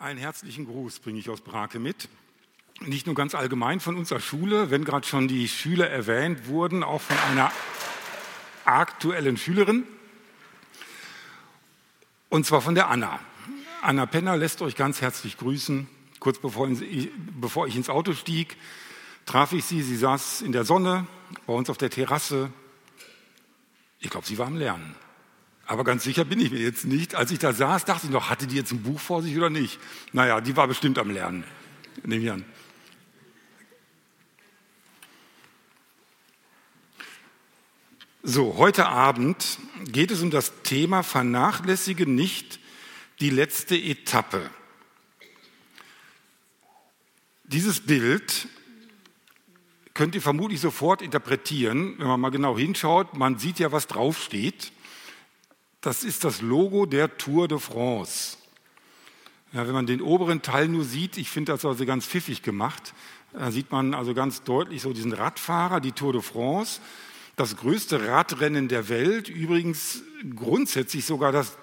Einen herzlichen Gruß bringe ich aus Brake mit. Nicht nur ganz allgemein von unserer Schule, wenn gerade schon die Schüler erwähnt wurden, auch von einer aktuellen Schülerin. Und zwar von der Anna. Anna Penner lässt euch ganz herzlich grüßen. Kurz bevor ich ins Auto stieg, traf ich sie. Sie saß in der Sonne bei uns auf der Terrasse. Ich glaube, sie war am Lernen. Aber ganz sicher bin ich mir jetzt nicht. Als ich da saß, dachte ich noch, hatte die jetzt ein Buch vor sich oder nicht? Naja, die war bestimmt am Lernen. Nehme ich an. So, heute Abend geht es um das Thema Vernachlässige nicht die letzte Etappe. Dieses Bild könnt ihr vermutlich sofort interpretieren, wenn man mal genau hinschaut. Man sieht ja, was draufsteht. Das ist das Logo der Tour de France. Ja, wenn man den oberen Teil nur sieht, ich finde das also ganz pfiffig gemacht, da sieht man also ganz deutlich so diesen Radfahrer, die Tour de France, das größte Radrennen der Welt, übrigens grundsätzlich sogar das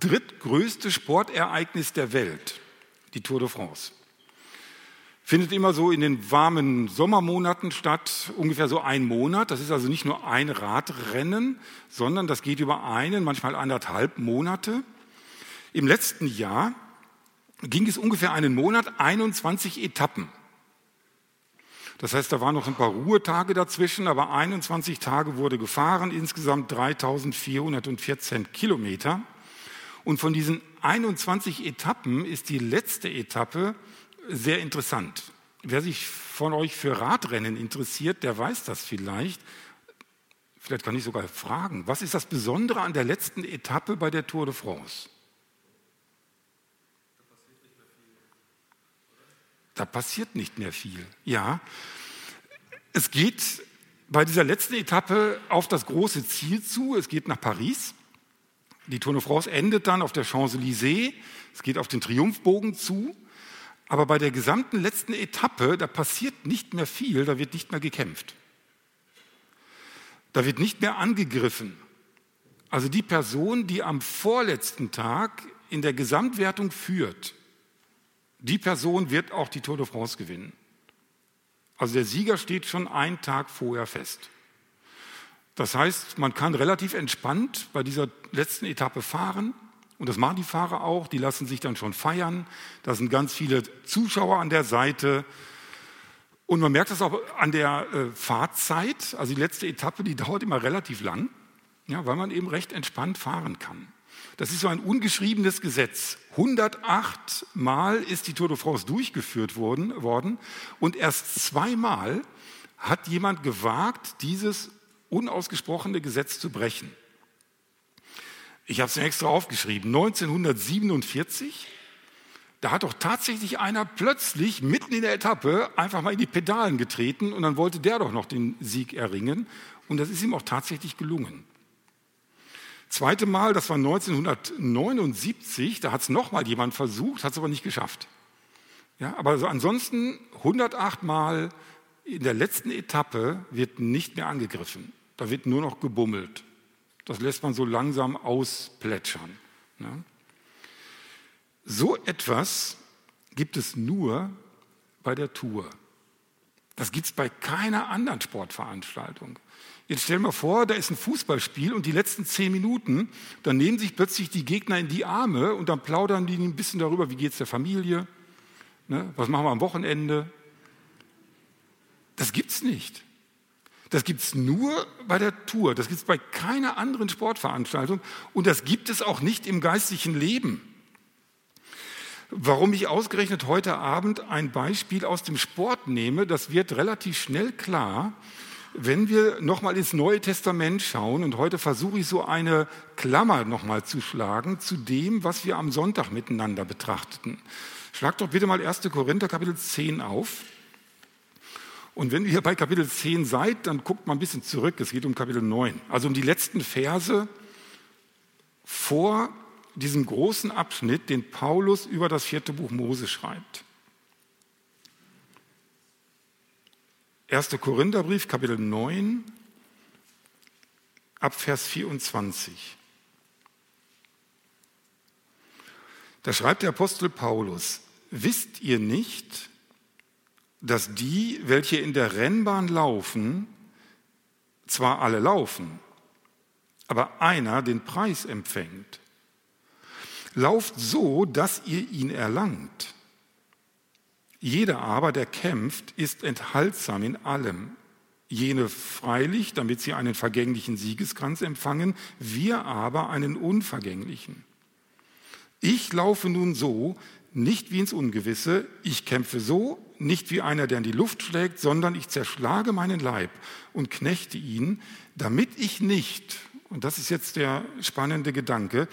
drittgrößte Sportereignis der Welt, die Tour de France. Findet immer so in den warmen Sommermonaten statt, ungefähr so ein Monat. Das ist also nicht nur ein Radrennen, sondern das geht über einen, manchmal anderthalb Monate. Im letzten Jahr ging es ungefähr einen Monat, 21 Etappen. Das heißt, da waren noch ein paar Ruhetage dazwischen, aber 21 Tage wurde gefahren, insgesamt 3414 Kilometer. Und von diesen 21 Etappen ist die letzte Etappe sehr interessant. Wer sich von euch für Radrennen interessiert, der weiß das vielleicht. Vielleicht kann ich sogar fragen, was ist das Besondere an der letzten Etappe bei der Tour de France? Da passiert nicht mehr viel. Ja, es geht bei dieser letzten Etappe auf das große Ziel zu. Es geht nach Paris. Die Tour de France endet dann auf der Champs-Élysées. Es geht auf den Triumphbogen zu. Aber bei der gesamten letzten Etappe, da passiert nicht mehr viel, da wird nicht mehr gekämpft. Da wird nicht mehr angegriffen. Also die Person, die am vorletzten Tag in der Gesamtwertung führt, die Person wird auch die Tour de France gewinnen. Also der Sieger steht schon einen Tag vorher fest. Das heißt, man kann relativ entspannt bei dieser letzten Etappe fahren. Und das machen die Fahrer auch, die lassen sich dann schon feiern. Da sind ganz viele Zuschauer an der Seite. Und man merkt das auch an der äh, Fahrzeit. Also die letzte Etappe, die dauert immer relativ lang, ja, weil man eben recht entspannt fahren kann. Das ist so ein ungeschriebenes Gesetz. 108 Mal ist die Tour de France durchgeführt worden, worden und erst zweimal hat jemand gewagt, dieses unausgesprochene Gesetz zu brechen. Ich habe es extra aufgeschrieben. 1947, da hat doch tatsächlich einer plötzlich mitten in der Etappe einfach mal in die Pedalen getreten und dann wollte der doch noch den Sieg erringen. Und das ist ihm auch tatsächlich gelungen. Zweite Mal, das war 1979, da hat es nochmal jemand versucht, hat es aber nicht geschafft. Ja, aber also ansonsten 108 Mal in der letzten Etappe wird nicht mehr angegriffen. Da wird nur noch gebummelt. Das lässt man so langsam ausplätschern. Ne? So etwas gibt es nur bei der Tour. Das gibt es bei keiner anderen Sportveranstaltung. Jetzt stell mal vor, da ist ein Fußballspiel und die letzten zehn Minuten, dann nehmen sich plötzlich die Gegner in die Arme und dann plaudern die ein bisschen darüber, wie geht es der Familie, ne? was machen wir am Wochenende. Das gibt es nicht. Das gibt es nur bei der Tour, das gibt es bei keiner anderen Sportveranstaltung und das gibt es auch nicht im geistlichen Leben. Warum ich ausgerechnet heute Abend ein Beispiel aus dem Sport nehme, das wird relativ schnell klar, wenn wir nochmal ins Neue Testament schauen und heute versuche ich so eine Klammer nochmal zu schlagen zu dem, was wir am Sonntag miteinander betrachteten. Schlag doch bitte mal 1. Korinther Kapitel 10 auf. Und wenn ihr bei Kapitel 10 seid, dann guckt mal ein bisschen zurück. Es geht um Kapitel 9, also um die letzten Verse vor diesem großen Abschnitt, den Paulus über das vierte Buch Mose schreibt. 1. Korintherbrief, Kapitel 9, ab Vers 24. Da schreibt der Apostel Paulus, wisst ihr nicht, dass die, welche in der Rennbahn laufen, zwar alle laufen, aber einer den Preis empfängt. Lauft so, dass ihr ihn erlangt. Jeder aber, der kämpft, ist enthaltsam in allem. Jene freilich, damit sie einen vergänglichen Siegeskranz empfangen, wir aber einen unvergänglichen. Ich laufe nun so, nicht wie ins Ungewisse, ich kämpfe so, nicht wie einer, der in die Luft schlägt, sondern ich zerschlage meinen Leib und knechte ihn, damit ich nicht, und das ist jetzt der spannende Gedanke,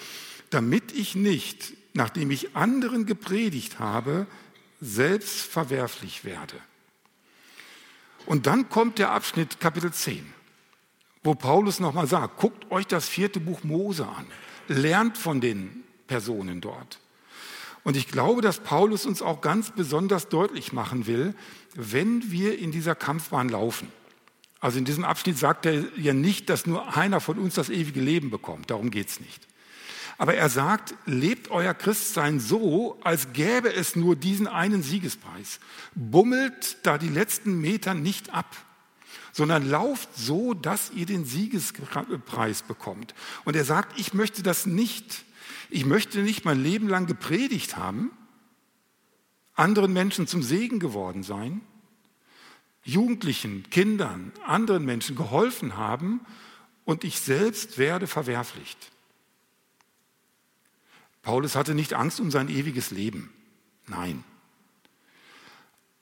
damit ich nicht, nachdem ich anderen gepredigt habe, selbst verwerflich werde. Und dann kommt der Abschnitt Kapitel 10, wo Paulus nochmal sagt, guckt euch das vierte Buch Mose an, lernt von den Personen dort. Und ich glaube, dass Paulus uns auch ganz besonders deutlich machen will, wenn wir in dieser Kampfbahn laufen. Also in diesem Abschnitt sagt er ja nicht, dass nur einer von uns das ewige Leben bekommt. Darum geht es nicht. Aber er sagt, lebt euer Christsein so, als gäbe es nur diesen einen Siegespreis. Bummelt da die letzten Meter nicht ab, sondern lauft so, dass ihr den Siegespreis bekommt. Und er sagt, ich möchte das nicht ich möchte nicht mein Leben lang gepredigt haben, anderen Menschen zum Segen geworden sein, Jugendlichen, Kindern, anderen Menschen geholfen haben und ich selbst werde verwerflicht. Paulus hatte nicht Angst um sein ewiges Leben. Nein.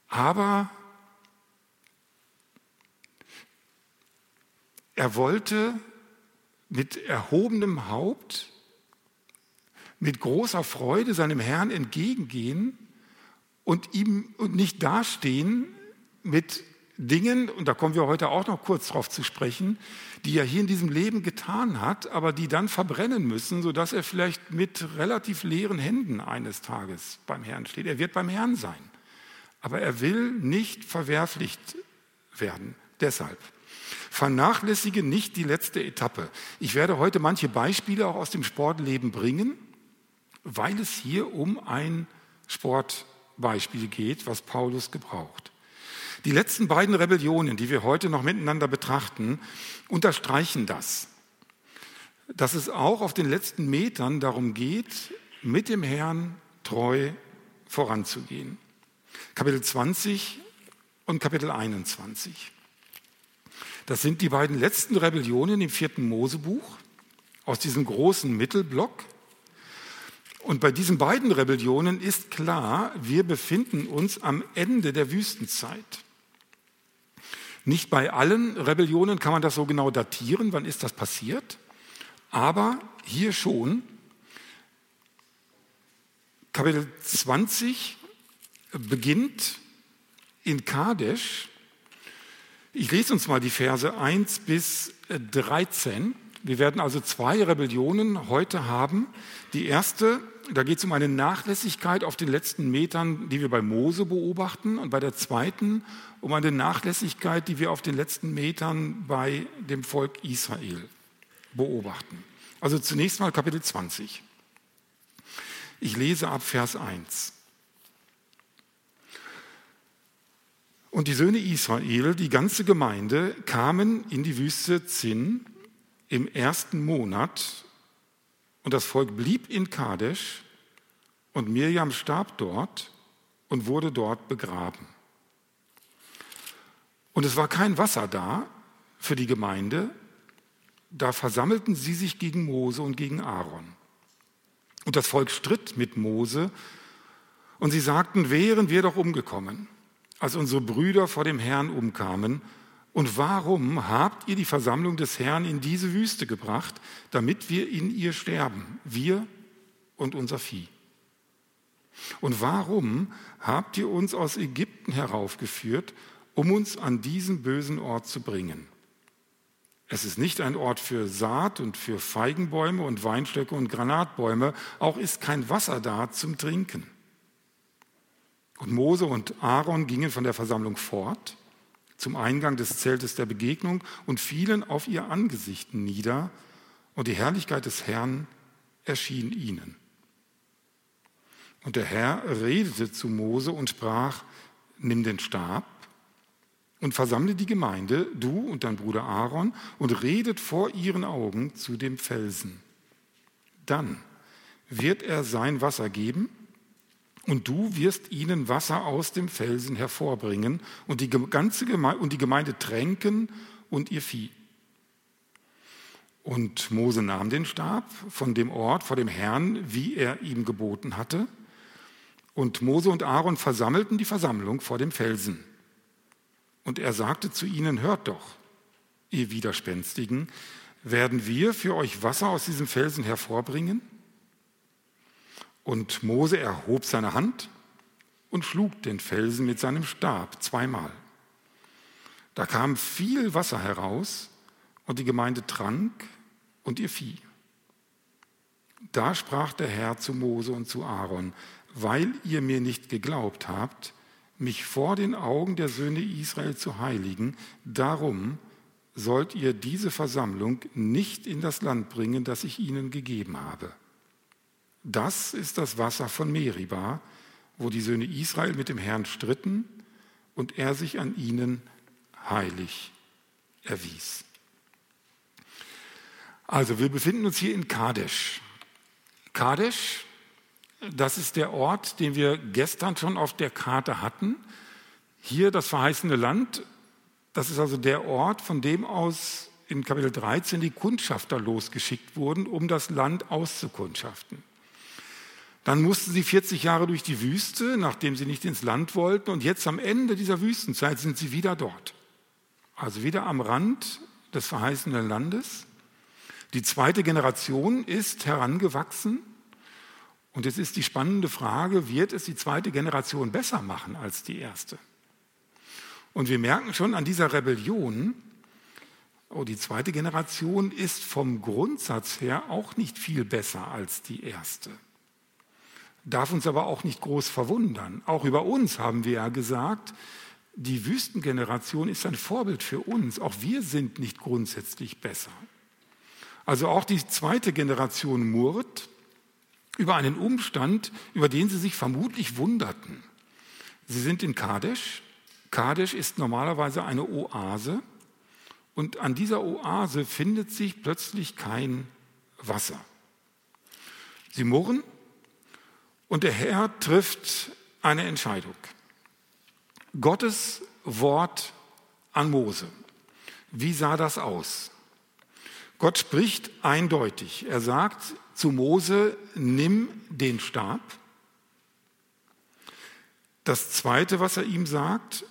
Aber er wollte mit erhobenem Haupt mit großer Freude seinem Herrn entgegengehen und ihm und nicht dastehen mit Dingen, und da kommen wir heute auch noch kurz drauf zu sprechen, die er hier in diesem Leben getan hat, aber die dann verbrennen müssen, sodass er vielleicht mit relativ leeren Händen eines Tages beim Herrn steht. Er wird beim Herrn sein, aber er will nicht verwerflicht werden. Deshalb vernachlässige nicht die letzte Etappe. Ich werde heute manche Beispiele auch aus dem Sportleben bringen weil es hier um ein Sportbeispiel geht, was Paulus gebraucht. Die letzten beiden Rebellionen, die wir heute noch miteinander betrachten, unterstreichen das, dass es auch auf den letzten Metern darum geht, mit dem Herrn treu voranzugehen. Kapitel 20 und Kapitel 21. Das sind die beiden letzten Rebellionen im vierten Mosebuch aus diesem großen Mittelblock. Und bei diesen beiden Rebellionen ist klar, wir befinden uns am Ende der Wüstenzeit. Nicht bei allen Rebellionen kann man das so genau datieren, wann ist das passiert, aber hier schon. Kapitel 20 beginnt in Kadesh. Ich lese uns mal die Verse 1 bis 13. Wir werden also zwei Rebellionen heute haben. Die erste da geht es um eine Nachlässigkeit auf den letzten Metern, die wir bei Mose beobachten, und bei der zweiten um eine Nachlässigkeit, die wir auf den letzten Metern bei dem Volk Israel beobachten. Also zunächst mal Kapitel 20. Ich lese ab Vers 1. Und die Söhne Israel, die ganze Gemeinde, kamen in die Wüste Zinn im ersten Monat und das Volk blieb in Kadesh und Mirjam starb dort und wurde dort begraben. Und es war kein Wasser da für die Gemeinde. Da versammelten sie sich gegen Mose und gegen Aaron. Und das Volk stritt mit Mose und sie sagten, wären wir doch umgekommen, als unsere Brüder vor dem Herrn umkamen und warum habt ihr die Versammlung des Herrn in diese Wüste gebracht, damit wir in ihr sterben, wir und unser Vieh? Und warum habt ihr uns aus Ägypten heraufgeführt, um uns an diesen bösen Ort zu bringen? Es ist nicht ein Ort für Saat und für Feigenbäume und Weinstöcke und Granatbäume, auch ist kein Wasser da zum Trinken. Und Mose und Aaron gingen von der Versammlung fort zum Eingang des Zeltes der Begegnung und fielen auf ihr Angesicht nieder, und die Herrlichkeit des Herrn erschien ihnen. Und der Herr redete zu Mose und sprach, nimm den Stab und versammle die Gemeinde, du und dein Bruder Aaron, und redet vor ihren Augen zu dem Felsen. Dann wird er sein Wasser geben, und du wirst ihnen Wasser aus dem Felsen hervorbringen und die ganze Gemeinde, und die Gemeinde tränken und ihr Vieh. Und Mose nahm den Stab von dem Ort vor dem Herrn, wie er ihm geboten hatte, und Mose und Aaron versammelten die Versammlung vor dem Felsen. Und er sagte zu ihnen, hört doch, ihr Widerspenstigen, werden wir für euch Wasser aus diesem Felsen hervorbringen? Und Mose erhob seine Hand und schlug den Felsen mit seinem Stab zweimal. Da kam viel Wasser heraus und die Gemeinde trank und ihr Vieh. Da sprach der Herr zu Mose und zu Aaron, weil ihr mir nicht geglaubt habt, mich vor den Augen der Söhne Israel zu heiligen, darum sollt ihr diese Versammlung nicht in das Land bringen, das ich ihnen gegeben habe. Das ist das Wasser von Meriba, wo die Söhne Israel mit dem Herrn stritten und er sich an ihnen heilig erwies. Also wir befinden uns hier in Kadesh. Kadesh das ist der Ort, den wir gestern schon auf der Karte hatten. Hier das verheißene Land. Das ist also der Ort, von dem aus in Kapitel 13 die Kundschafter losgeschickt wurden, um das Land auszukundschaften. Dann mussten sie 40 Jahre durch die Wüste, nachdem sie nicht ins Land wollten. Und jetzt am Ende dieser Wüstenzeit sind sie wieder dort. Also wieder am Rand des verheißenen Landes. Die zweite Generation ist herangewachsen und jetzt ist die spannende Frage, wird es die zweite Generation besser machen als die erste? Und wir merken schon an dieser Rebellion, oh, die zweite Generation ist vom Grundsatz her auch nicht viel besser als die erste. Darf uns aber auch nicht groß verwundern. Auch über uns haben wir ja gesagt, die Wüstengeneration ist ein Vorbild für uns. Auch wir sind nicht grundsätzlich besser. Also auch die zweite Generation murrt, über einen Umstand, über den sie sich vermutlich wunderten. Sie sind in Kadesh. Kadesh ist normalerweise eine Oase und an dieser Oase findet sich plötzlich kein Wasser. Sie murren und der Herr trifft eine Entscheidung. Gottes Wort an Mose. Wie sah das aus? Gott spricht eindeutig. Er sagt, zu Mose, nimm den Stab. Das Zweite, was er ihm sagt,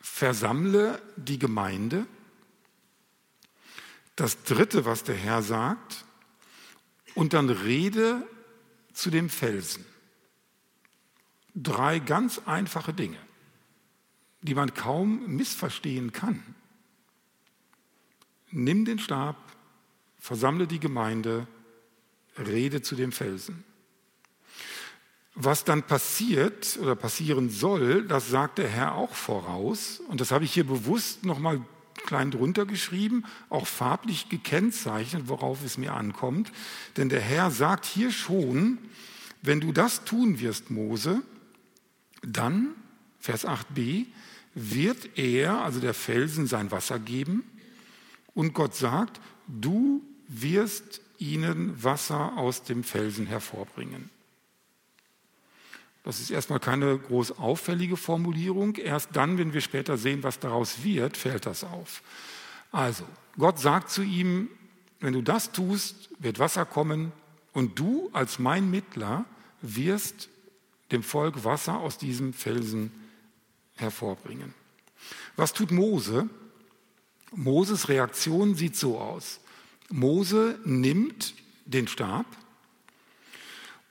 versammle die Gemeinde. Das Dritte, was der Herr sagt, und dann rede zu dem Felsen. Drei ganz einfache Dinge, die man kaum missverstehen kann. Nimm den Stab, versammle die Gemeinde, rede zu dem Felsen. Was dann passiert oder passieren soll, das sagt der Herr auch voraus. Und das habe ich hier bewusst nochmal klein drunter geschrieben, auch farblich gekennzeichnet, worauf es mir ankommt. Denn der Herr sagt hier schon, wenn du das tun wirst, Mose, dann, Vers 8b, wird er, also der Felsen, sein Wasser geben. Und Gott sagt, du wirst ihnen Wasser aus dem Felsen hervorbringen. Das ist erstmal keine groß auffällige Formulierung. Erst dann, wenn wir später sehen, was daraus wird, fällt das auf. Also, Gott sagt zu ihm, wenn du das tust, wird Wasser kommen und du als mein Mittler wirst dem Volk Wasser aus diesem Felsen hervorbringen. Was tut Mose? Moses Reaktion sieht so aus. Mose nimmt den Stab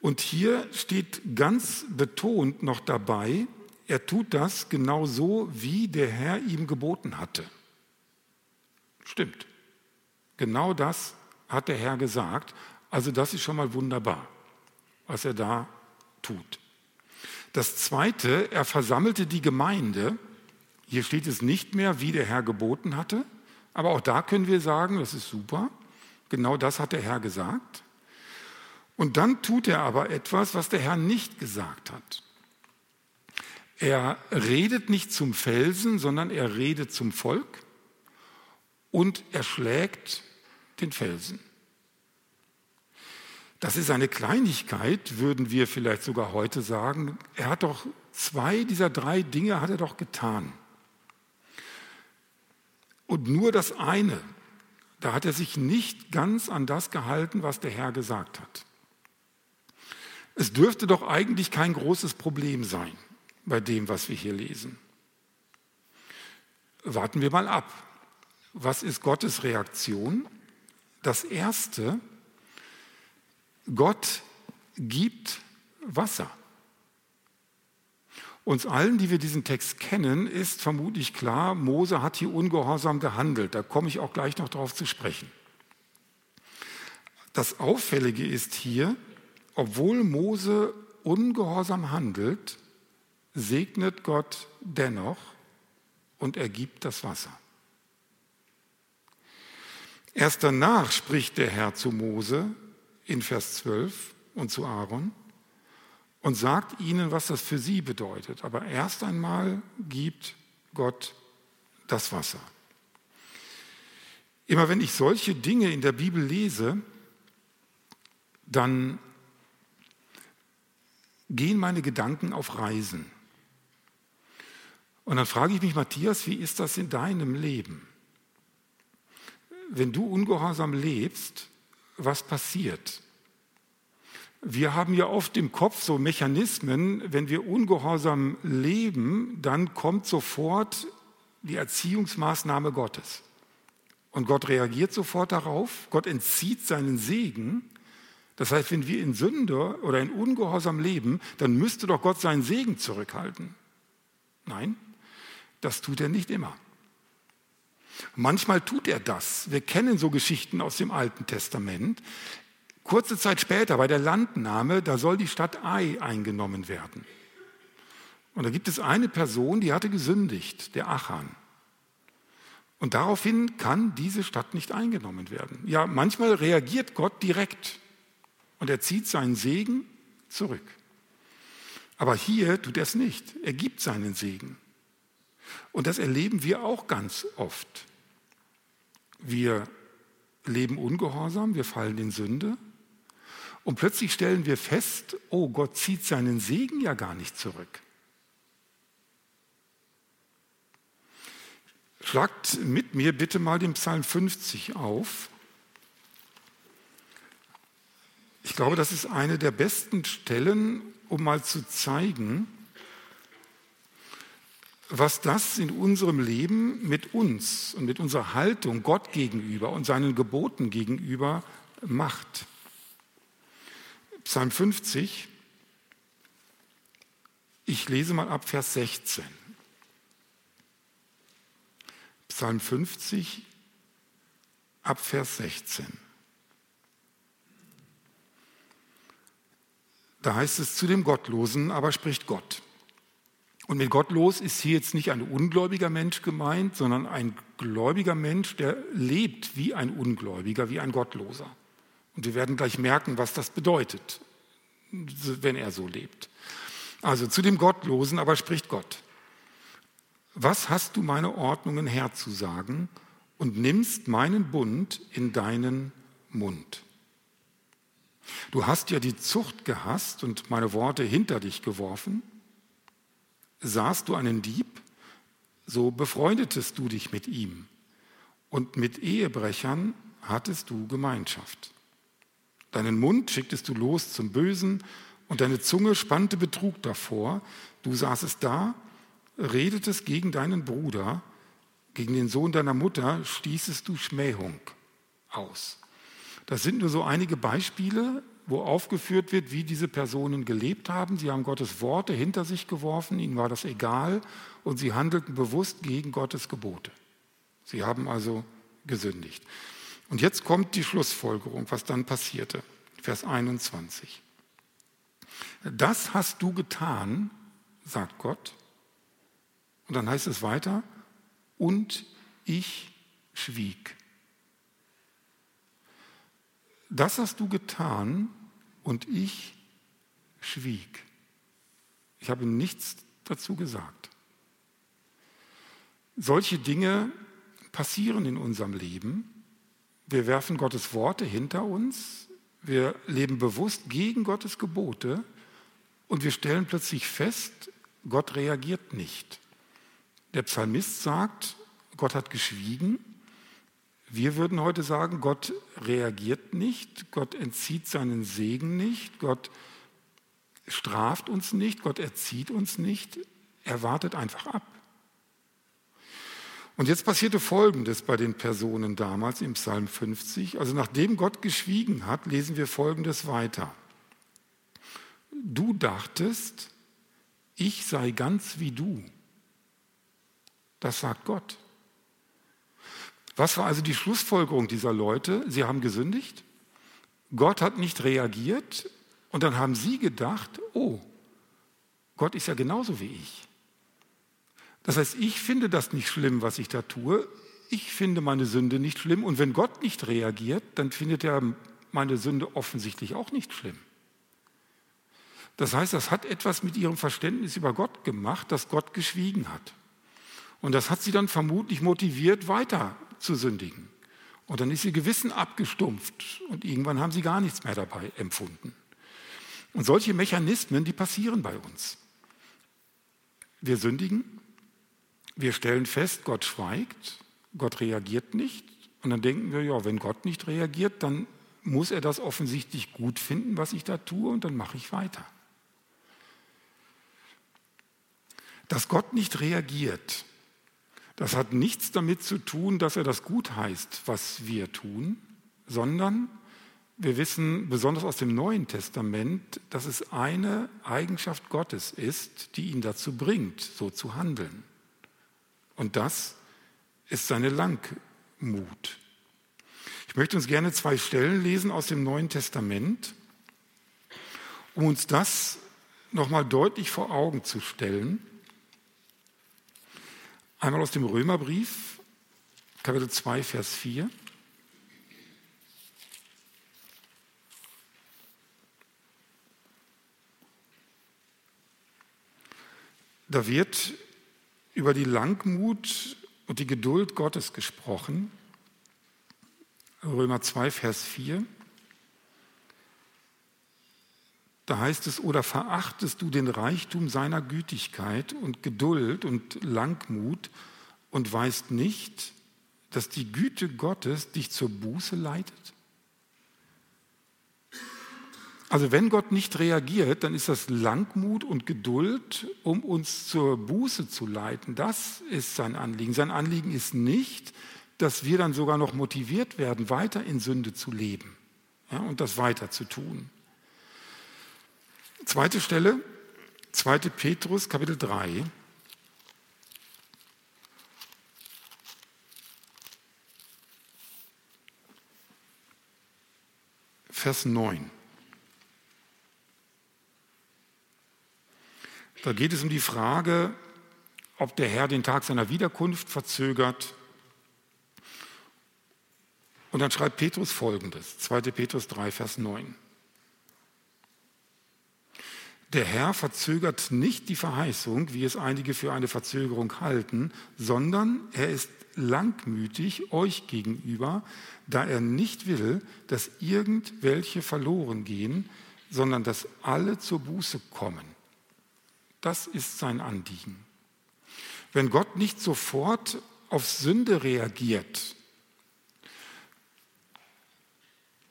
und hier steht ganz betont noch dabei, er tut das genau so, wie der Herr ihm geboten hatte. Stimmt. Genau das hat der Herr gesagt. Also das ist schon mal wunderbar, was er da tut. Das Zweite, er versammelte die Gemeinde. Hier steht es nicht mehr, wie der Herr geboten hatte, aber auch da können wir sagen, das ist super. Genau das hat der Herr gesagt. Und dann tut er aber etwas, was der Herr nicht gesagt hat. Er redet nicht zum Felsen, sondern er redet zum Volk und er schlägt den Felsen. Das ist eine Kleinigkeit, würden wir vielleicht sogar heute sagen. Er hat doch zwei dieser drei Dinge hat er doch getan. Und nur das eine, da hat er sich nicht ganz an das gehalten, was der Herr gesagt hat. Es dürfte doch eigentlich kein großes Problem sein bei dem, was wir hier lesen. Warten wir mal ab. Was ist Gottes Reaktion? Das Erste, Gott gibt Wasser. Uns allen, die wir diesen Text kennen, ist vermutlich klar, Mose hat hier ungehorsam gehandelt. Da komme ich auch gleich noch darauf zu sprechen. Das Auffällige ist hier, obwohl Mose ungehorsam handelt, segnet Gott dennoch und er gibt das Wasser. Erst danach spricht der Herr zu Mose in Vers 12 und zu Aaron und sagt ihnen, was das für sie bedeutet. Aber erst einmal gibt Gott das Wasser. Immer wenn ich solche Dinge in der Bibel lese, dann gehen meine Gedanken auf Reisen. Und dann frage ich mich, Matthias, wie ist das in deinem Leben? Wenn du ungehorsam lebst, was passiert? Wir haben ja oft im Kopf so Mechanismen, wenn wir ungehorsam leben, dann kommt sofort die Erziehungsmaßnahme Gottes. Und Gott reagiert sofort darauf, Gott entzieht seinen Segen. Das heißt, wenn wir in Sünde oder in Ungehorsam leben, dann müsste doch Gott seinen Segen zurückhalten. Nein, das tut er nicht immer. Manchmal tut er das. Wir kennen so Geschichten aus dem Alten Testament. Kurze Zeit später, bei der Landnahme, da soll die Stadt Ai eingenommen werden. Und da gibt es eine Person, die hatte gesündigt, der Achan. Und daraufhin kann diese Stadt nicht eingenommen werden. Ja, manchmal reagiert Gott direkt und er zieht seinen Segen zurück. Aber hier tut er es nicht. Er gibt seinen Segen. Und das erleben wir auch ganz oft. Wir leben ungehorsam, wir fallen in Sünde und plötzlich stellen wir fest, oh, Gott zieht seinen Segen ja gar nicht zurück. Schlagt mit mir bitte mal den Psalm 50 auf. Ich glaube, das ist eine der besten Stellen, um mal zu zeigen, was das in unserem Leben mit uns und mit unserer Haltung Gott gegenüber und seinen Geboten gegenüber macht. Psalm 50, ich lese mal ab Vers 16. Psalm 50 ab Vers 16. Da heißt es zu dem Gottlosen, aber spricht Gott. Und mit gottlos ist hier jetzt nicht ein ungläubiger Mensch gemeint, sondern ein gläubiger Mensch, der lebt wie ein Ungläubiger, wie ein Gottloser. Und wir werden gleich merken, was das bedeutet, wenn er so lebt. Also zu dem Gottlosen aber spricht Gott. Was hast du meine Ordnungen herzusagen und nimmst meinen Bund in deinen Mund? Du hast ja die Zucht gehasst und meine Worte hinter dich geworfen. Sahst du einen Dieb, so befreundetest du dich mit ihm und mit Ehebrechern hattest du Gemeinschaft. Deinen Mund schicktest du los zum Bösen und deine Zunge spannte Betrug davor. Du saßest da, redetest gegen deinen Bruder, gegen den Sohn deiner Mutter stießest du Schmähung aus. Das sind nur so einige Beispiele, wo aufgeführt wird, wie diese Personen gelebt haben. Sie haben Gottes Worte hinter sich geworfen, ihnen war das egal und sie handelten bewusst gegen Gottes Gebote. Sie haben also gesündigt. Und jetzt kommt die Schlussfolgerung, was dann passierte. Vers 21. Das hast du getan, sagt Gott. Und dann heißt es weiter, und ich schwieg. Das hast du getan, und ich schwieg. Ich habe nichts dazu gesagt. Solche Dinge passieren in unserem Leben. Wir werfen Gottes Worte hinter uns, wir leben bewusst gegen Gottes Gebote und wir stellen plötzlich fest, Gott reagiert nicht. Der Psalmist sagt, Gott hat geschwiegen. Wir würden heute sagen, Gott reagiert nicht, Gott entzieht seinen Segen nicht, Gott straft uns nicht, Gott erzieht uns nicht, er wartet einfach ab. Und jetzt passierte Folgendes bei den Personen damals im Psalm 50. Also nachdem Gott geschwiegen hat, lesen wir Folgendes weiter. Du dachtest, ich sei ganz wie du. Das sagt Gott. Was war also die Schlussfolgerung dieser Leute? Sie haben gesündigt, Gott hat nicht reagiert und dann haben sie gedacht, oh, Gott ist ja genauso wie ich. Das heißt, ich finde das nicht schlimm, was ich da tue. Ich finde meine Sünde nicht schlimm. Und wenn Gott nicht reagiert, dann findet er meine Sünde offensichtlich auch nicht schlimm. Das heißt, das hat etwas mit ihrem Verständnis über Gott gemacht, dass Gott geschwiegen hat. Und das hat sie dann vermutlich motiviert, weiter zu sündigen. Und dann ist ihr Gewissen abgestumpft und irgendwann haben sie gar nichts mehr dabei empfunden. Und solche Mechanismen, die passieren bei uns. Wir sündigen, wir stellen fest, Gott schweigt, Gott reagiert nicht. Und dann denken wir, ja, wenn Gott nicht reagiert, dann muss er das offensichtlich gut finden, was ich da tue, und dann mache ich weiter. Dass Gott nicht reagiert, das hat nichts damit zu tun, dass er das gut heißt, was wir tun, sondern wir wissen besonders aus dem Neuen Testament, dass es eine Eigenschaft Gottes ist, die ihn dazu bringt, so zu handeln. Und das ist seine Langmut. Ich möchte uns gerne zwei Stellen lesen aus dem Neuen Testament, um uns das nochmal deutlich vor Augen zu stellen. Einmal aus dem Römerbrief, Kapitel 2, Vers 4. Da wird über die Langmut und die Geduld Gottes gesprochen. Römer 2, Vers 4. Da heißt es, oder verachtest du den Reichtum seiner Gütigkeit und Geduld und Langmut und weißt nicht, dass die Güte Gottes dich zur Buße leitet? Also wenn Gott nicht reagiert, dann ist das Langmut und Geduld, um uns zur Buße zu leiten. Das ist sein Anliegen. Sein Anliegen ist nicht, dass wir dann sogar noch motiviert werden, weiter in Sünde zu leben ja, und das weiter zu tun. Zweite Stelle, 2. Petrus, Kapitel 3. Vers 9. Da geht es um die Frage, ob der Herr den Tag seiner Wiederkunft verzögert. Und dann schreibt Petrus folgendes, 2. Petrus 3, Vers 9. Der Herr verzögert nicht die Verheißung, wie es einige für eine Verzögerung halten, sondern er ist langmütig euch gegenüber, da er nicht will, dass irgendwelche verloren gehen, sondern dass alle zur Buße kommen. Das ist sein Anliegen. Wenn Gott nicht sofort auf Sünde reagiert,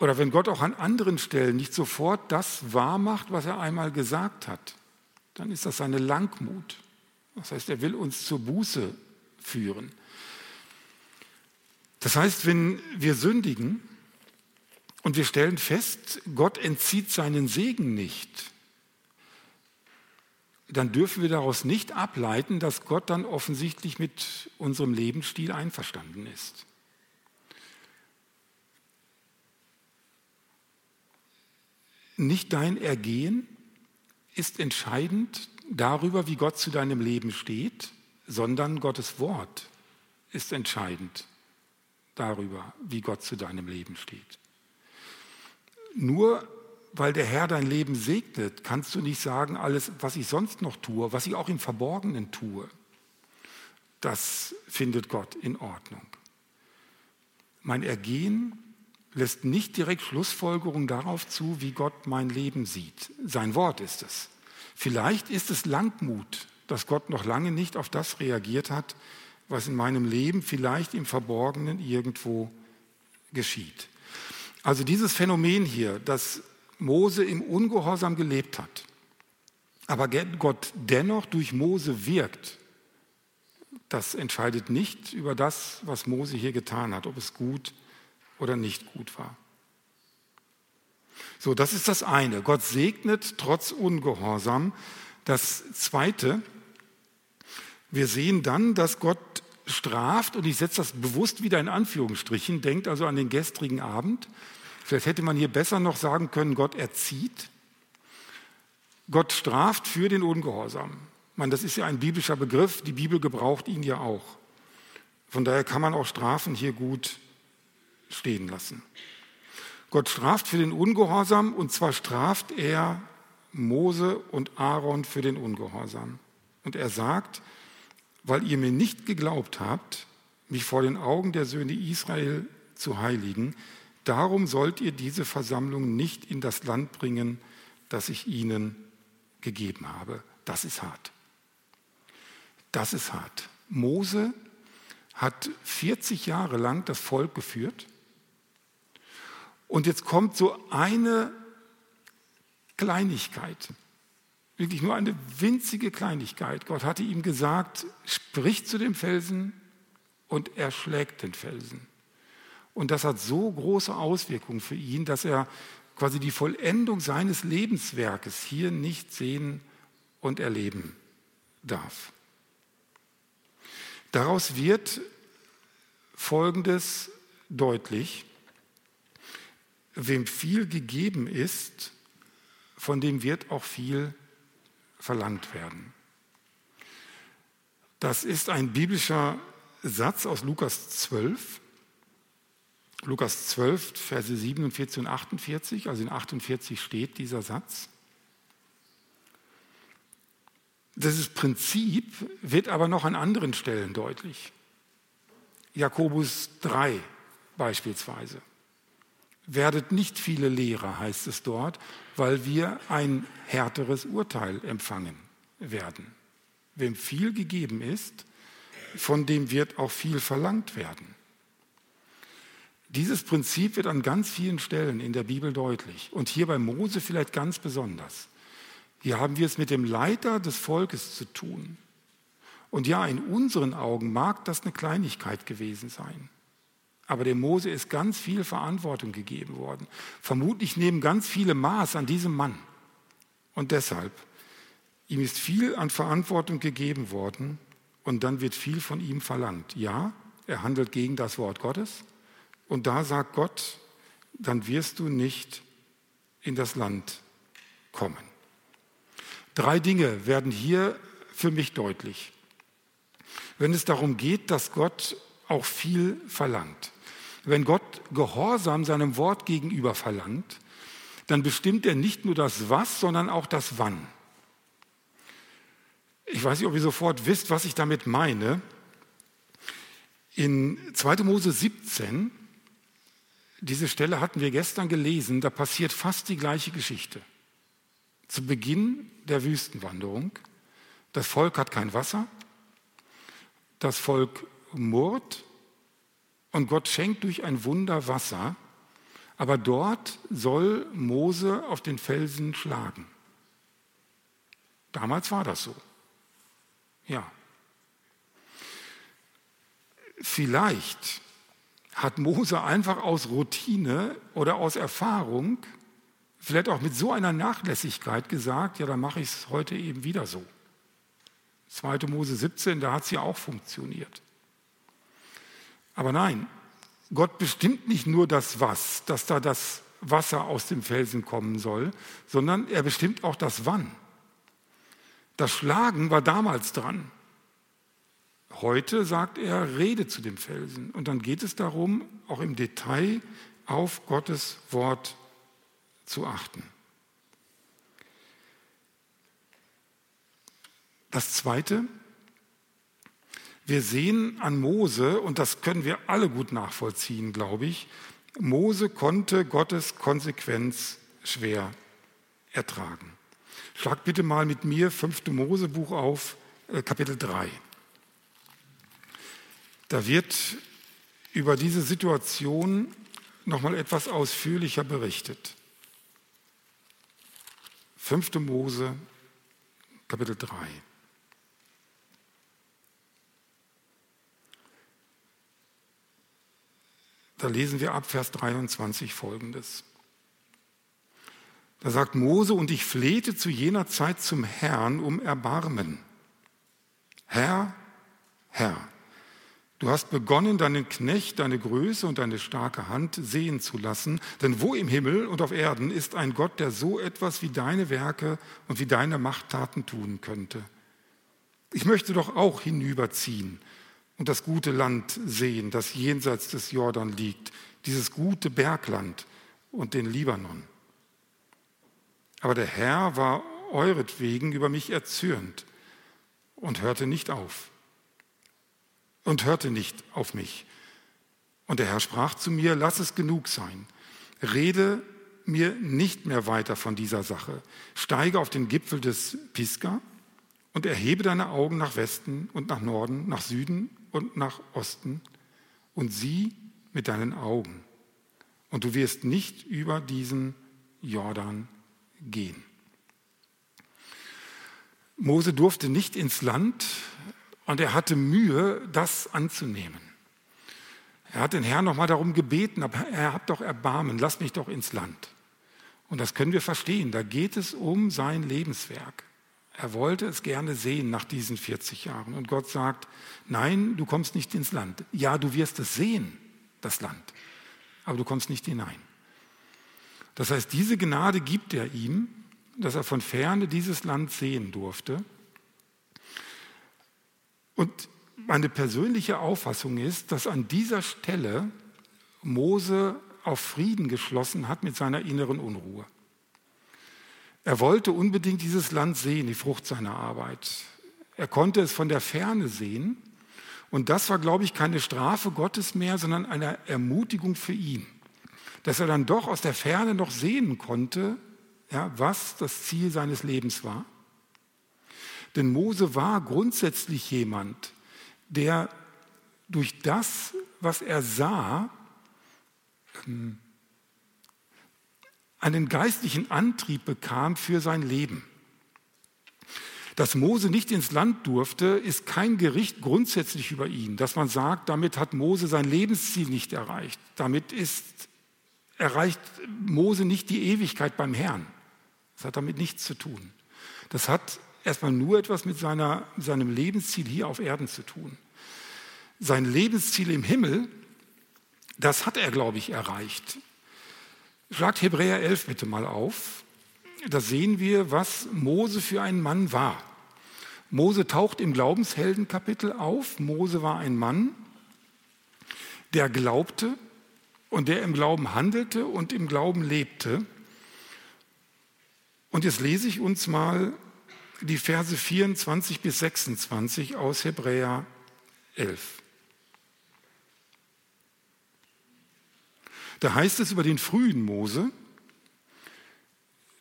oder wenn Gott auch an anderen Stellen nicht sofort das wahrmacht, was er einmal gesagt hat, dann ist das seine Langmut. Das heißt, er will uns zur Buße führen. Das heißt, wenn wir sündigen und wir stellen fest, Gott entzieht seinen Segen nicht, dann dürfen wir daraus nicht ableiten, dass Gott dann offensichtlich mit unserem Lebensstil einverstanden ist. Nicht dein Ergehen ist entscheidend darüber, wie Gott zu deinem Leben steht, sondern Gottes Wort ist entscheidend darüber, wie Gott zu deinem Leben steht. Nur weil der Herr dein Leben segnet, kannst du nicht sagen, alles, was ich sonst noch tue, was ich auch im Verborgenen tue, das findet Gott in Ordnung. Mein Ergehen lässt nicht direkt Schlussfolgerung darauf zu, wie Gott mein Leben sieht. Sein Wort ist es. Vielleicht ist es Langmut, dass Gott noch lange nicht auf das reagiert hat, was in meinem Leben vielleicht im Verborgenen irgendwo geschieht. Also dieses Phänomen hier, dass Mose im Ungehorsam gelebt hat, aber Gott dennoch durch Mose wirkt, das entscheidet nicht über das, was Mose hier getan hat, ob es gut oder nicht gut war. So, das ist das eine. Gott segnet trotz Ungehorsam. Das zweite, wir sehen dann, dass Gott straft, und ich setze das bewusst wieder in Anführungsstrichen, denkt also an den gestrigen Abend. Vielleicht hätte man hier besser noch sagen können, Gott erzieht. Gott straft für den Ungehorsam. meine, das ist ja ein biblischer Begriff, die Bibel gebraucht ihn ja auch. Von daher kann man auch Strafen hier gut stehen lassen. Gott straft für den Ungehorsam und zwar straft er Mose und Aaron für den Ungehorsam. Und er sagt, weil ihr mir nicht geglaubt habt, mich vor den Augen der Söhne Israel zu heiligen, darum sollt ihr diese Versammlung nicht in das Land bringen, das ich ihnen gegeben habe. Das ist hart. Das ist hart. Mose hat 40 Jahre lang das Volk geführt und jetzt kommt so eine Kleinigkeit, wirklich nur eine winzige Kleinigkeit. Gott hatte ihm gesagt, sprich zu dem Felsen und er schlägt den Felsen. Und das hat so große Auswirkungen für ihn, dass er quasi die Vollendung seines Lebenswerkes hier nicht sehen und erleben darf. Daraus wird Folgendes deutlich. Wem viel gegeben ist, von dem wird auch viel verlangt werden. Das ist ein biblischer Satz aus Lukas 12. Lukas 12, Verse 47 und 48, also in 48 steht dieser Satz. Dieses Prinzip wird aber noch an anderen Stellen deutlich. Jakobus 3 beispielsweise. Werdet nicht viele Lehrer, heißt es dort, weil wir ein härteres Urteil empfangen werden. Wem viel gegeben ist, von dem wird auch viel verlangt werden. Dieses Prinzip wird an ganz vielen Stellen in der Bibel deutlich und hier bei Mose vielleicht ganz besonders. Hier haben wir es mit dem Leiter des Volkes zu tun. Und ja, in unseren Augen mag das eine Kleinigkeit gewesen sein. Aber dem Mose ist ganz viel Verantwortung gegeben worden. Vermutlich nehmen ganz viele Maß an diesem Mann. Und deshalb, ihm ist viel an Verantwortung gegeben worden und dann wird viel von ihm verlangt. Ja, er handelt gegen das Wort Gottes. Und da sagt Gott, dann wirst du nicht in das Land kommen. Drei Dinge werden hier für mich deutlich. Wenn es darum geht, dass Gott auch viel verlangt. Wenn Gott Gehorsam seinem Wort gegenüber verlangt, dann bestimmt er nicht nur das Was, sondern auch das Wann. Ich weiß nicht, ob ihr sofort wisst, was ich damit meine. In 2. Mose 17, diese Stelle hatten wir gestern gelesen, da passiert fast die gleiche Geschichte. Zu Beginn der Wüstenwanderung, das Volk hat kein Wasser, das Volk murrt und Gott schenkt durch ein Wunder Wasser, aber dort soll Mose auf den Felsen schlagen. Damals war das so. Ja. Vielleicht hat Mose einfach aus Routine oder aus Erfahrung, vielleicht auch mit so einer Nachlässigkeit gesagt, ja, dann mache ich es heute eben wieder so. 2. Mose 17, da hat es ja auch funktioniert. Aber nein, Gott bestimmt nicht nur das Was, dass da das Wasser aus dem Felsen kommen soll, sondern er bestimmt auch das Wann. Das Schlagen war damals dran. Heute sagt er, rede zu dem Felsen. Und dann geht es darum, auch im Detail auf Gottes Wort zu achten. Das Zweite, wir sehen an Mose, und das können wir alle gut nachvollziehen, glaube ich, Mose konnte Gottes Konsequenz schwer ertragen. Schlag bitte mal mit mir 5. Mosebuch auf, äh, Kapitel 3. Da wird über diese Situation nochmal etwas ausführlicher berichtet. 5. Mose, Kapitel 3. Da lesen wir ab Vers 23 folgendes. Da sagt Mose, und ich flehte zu jener Zeit zum Herrn um Erbarmen. Herr, Herr, du hast begonnen, deinen Knecht, deine Größe und deine starke Hand sehen zu lassen, denn wo im Himmel und auf Erden ist ein Gott, der so etwas wie deine Werke und wie deine Machttaten tun könnte. Ich möchte doch auch hinüberziehen und das gute Land sehen, das jenseits des Jordan liegt, dieses gute Bergland und den Libanon. Aber der Herr war euretwegen über mich erzürnt und hörte nicht auf. Und hörte nicht auf mich. Und der Herr sprach zu mir, lass es genug sein. Rede mir nicht mehr weiter von dieser Sache. Steige auf den Gipfel des Pisgah und erhebe deine Augen nach Westen und nach Norden, nach Süden und nach Osten und sieh mit deinen Augen. Und du wirst nicht über diesen Jordan gehen. Mose durfte nicht ins Land und er hatte Mühe, das anzunehmen. Er hat den Herrn nochmal darum gebeten, aber er hat doch Erbarmen, lass mich doch ins Land. Und das können wir verstehen, da geht es um sein Lebenswerk. Er wollte es gerne sehen nach diesen 40 Jahren. Und Gott sagt, nein, du kommst nicht ins Land. Ja, du wirst es sehen, das Land, aber du kommst nicht hinein. Das heißt, diese Gnade gibt er ihm, dass er von ferne dieses Land sehen durfte. Und meine persönliche Auffassung ist, dass an dieser Stelle Mose auf Frieden geschlossen hat mit seiner inneren Unruhe. Er wollte unbedingt dieses Land sehen, die Frucht seiner Arbeit. Er konnte es von der Ferne sehen. Und das war, glaube ich, keine Strafe Gottes mehr, sondern eine Ermutigung für ihn dass er dann doch aus der Ferne noch sehen konnte, ja, was das Ziel seines Lebens war. Denn Mose war grundsätzlich jemand, der durch das, was er sah, ähm, einen geistlichen Antrieb bekam für sein Leben. Dass Mose nicht ins Land durfte, ist kein Gericht grundsätzlich über ihn, dass man sagt, damit hat Mose sein Lebensziel nicht erreicht. Damit ist erreicht Mose nicht die Ewigkeit beim Herrn. Das hat damit nichts zu tun. Das hat erstmal nur etwas mit seiner, seinem Lebensziel hier auf Erden zu tun. Sein Lebensziel im Himmel, das hat er, glaube ich, erreicht. Schlagt Hebräer 11 bitte mal auf. Da sehen wir, was Mose für ein Mann war. Mose taucht im Glaubensheldenkapitel auf. Mose war ein Mann, der glaubte, und der im Glauben handelte und im Glauben lebte. Und jetzt lese ich uns mal die Verse 24 bis 26 aus Hebräer 11. Da heißt es über den frühen Mose,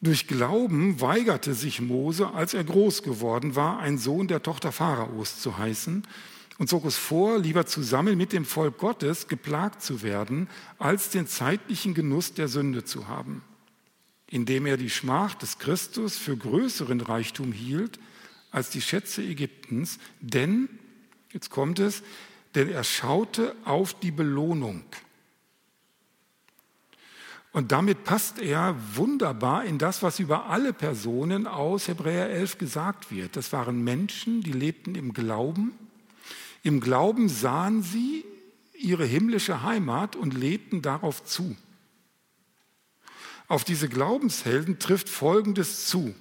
durch Glauben weigerte sich Mose, als er groß geworden war, ein Sohn der Tochter Pharaos zu heißen, und zog es vor, lieber zusammen mit dem Volk Gottes geplagt zu werden, als den zeitlichen Genuss der Sünde zu haben, indem er die Schmach des Christus für größeren Reichtum hielt als die Schätze Ägyptens, denn, jetzt kommt es, denn er schaute auf die Belohnung. Und damit passt er wunderbar in das, was über alle Personen aus Hebräer 11 gesagt wird. Das waren Menschen, die lebten im Glauben, im Glauben sahen sie ihre himmlische Heimat und lebten darauf zu. Auf diese Glaubenshelden trifft Folgendes zu.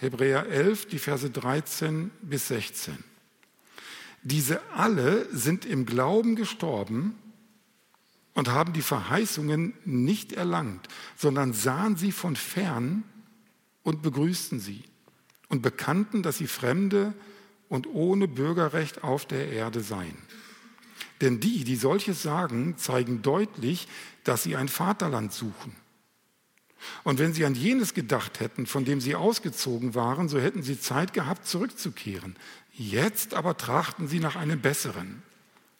Hebräer 11, die Verse 13 bis 16. Diese alle sind im Glauben gestorben und haben die Verheißungen nicht erlangt, sondern sahen sie von fern und begrüßten sie und bekannten, dass sie Fremde und ohne Bürgerrecht auf der Erde sein. Denn die, die solches sagen, zeigen deutlich, dass sie ein Vaterland suchen. Und wenn sie an jenes gedacht hätten, von dem sie ausgezogen waren, so hätten sie Zeit gehabt, zurückzukehren. Jetzt aber trachten sie nach einem besseren.